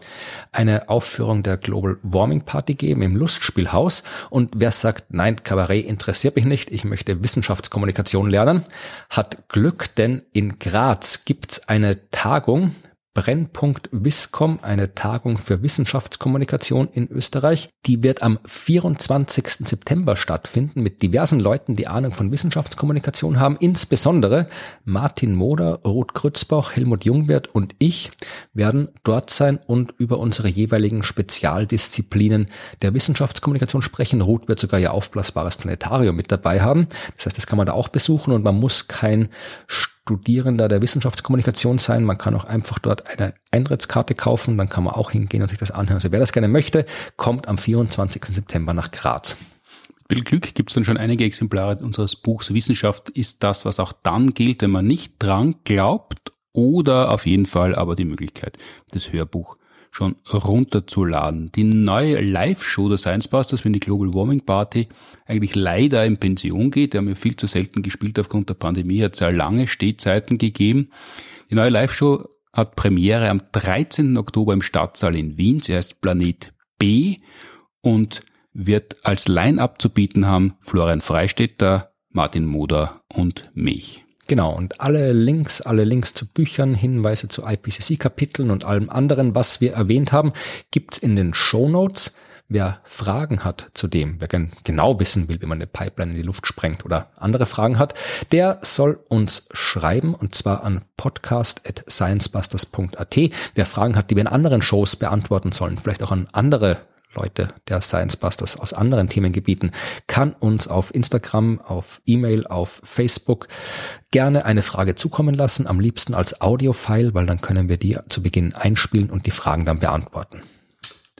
eine Aufführung der Global Warming Party geben im Lustspielhaus. Und wer sagt, nein, Kabarett interessiert mich nicht, ich möchte Wissenschaftskommunikation lernen, hat Glück, denn in Graz gibt's eine Tagung Brennpunkt Wiscom, eine Tagung für Wissenschaftskommunikation in Österreich. Die wird am 24. September stattfinden mit diversen Leuten, die Ahnung von Wissenschaftskommunikation haben. Insbesondere Martin Moder, Ruth Grützbauch, Helmut Jungwirth und ich werden dort sein und über unsere jeweiligen Spezialdisziplinen der Wissenschaftskommunikation sprechen. Ruth wird sogar ihr aufblasbares Planetarium mit dabei haben. Das heißt, das kann man da auch besuchen und man muss kein Studierender der Wissenschaftskommunikation sein. Man kann auch einfach dort eine Eintrittskarte kaufen, dann kann man auch hingehen und sich das anhören. Also wer das gerne möchte, kommt am 24. September nach Graz. Mit viel Glück gibt es dann schon einige Exemplare unseres Buchs Wissenschaft ist das, was auch dann gilt, wenn man nicht dran glaubt oder auf jeden Fall aber die Möglichkeit, das Hörbuch schon runterzuladen. Die neue Live-Show der Science Busters, wenn die Global Warming Party eigentlich leider in Pension geht, die haben ja viel zu selten gespielt aufgrund der Pandemie, hat sehr lange Stehzeiten gegeben. Die neue Live-Show hat Premiere am 13. Oktober im Stadtsaal in Wien. Sie heißt Planet B und wird als Line-Up zu bieten haben Florian Freistetter, Martin Moder und mich. Genau, und alle Links, alle Links zu Büchern, Hinweise zu IPCC-Kapiteln und allem anderen, was wir erwähnt haben, gibt's in den Show Notes. Wer Fragen hat zu dem, wer genau wissen will, wie man eine Pipeline in die Luft sprengt oder andere Fragen hat, der soll uns schreiben und zwar an podcast.sciencebusters.at. Wer Fragen hat, die wir in anderen Shows beantworten sollen, vielleicht auch an andere Leute der Science Busters aus anderen Themengebieten, kann uns auf Instagram, auf E-Mail, auf Facebook gerne eine Frage zukommen lassen, am liebsten als Audiofile, weil dann können wir die zu Beginn einspielen und die Fragen dann beantworten.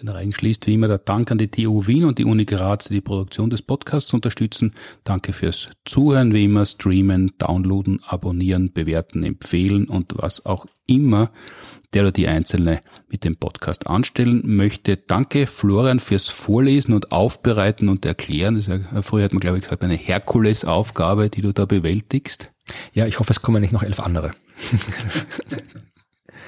Den Reigen schließt wie immer der Dank an die TU Wien und die Uni Graz, die die Produktion des Podcasts unterstützen. Danke fürs Zuhören, wie immer, streamen, downloaden, abonnieren, bewerten, empfehlen und was auch immer der oder die Einzelne mit dem Podcast anstellen möchte. Danke Florian fürs Vorlesen und Aufbereiten und Erklären. Das ist ja, früher hat man glaube ich gesagt, eine Herkulesaufgabe, die du da bewältigst. Ja, ich hoffe, es kommen nicht noch elf andere.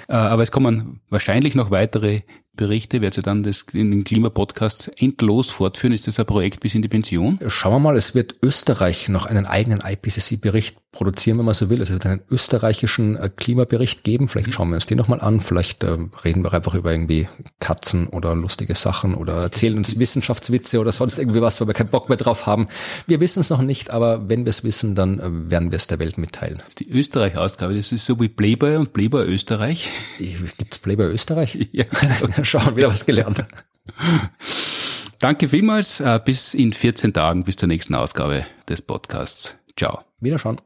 Äh, aber es kommen wahrscheinlich noch weitere Berichte, werdet ihr dann das in den Klimapodcasts endlos fortführen? Ist das ein Projekt bis in die Pension? Schauen wir mal, es wird Österreich noch einen eigenen IPCC-Bericht produzieren, wenn man so will. Es wird einen österreichischen äh, Klimabericht geben. Vielleicht mhm. schauen wir uns den nochmal an. Vielleicht äh, reden wir einfach über irgendwie Katzen oder lustige Sachen oder erzählen uns Wissenschaftswitze oder sonst irgendwie was, weil wir keinen Bock mehr drauf haben. Wir wissen es noch nicht, aber wenn wir es wissen, dann äh, werden wir es der Welt mitteilen. Die Österreich-Ausgabe. Das ist so wie Playboy und Playboy Österreich. Gibt's Playboy Österreich? Ja. Schauen, wieder was gelernt. Danke vielmals. Äh, bis in 14 Tagen, bis zur nächsten Ausgabe des Podcasts. Ciao. Wiederschauen.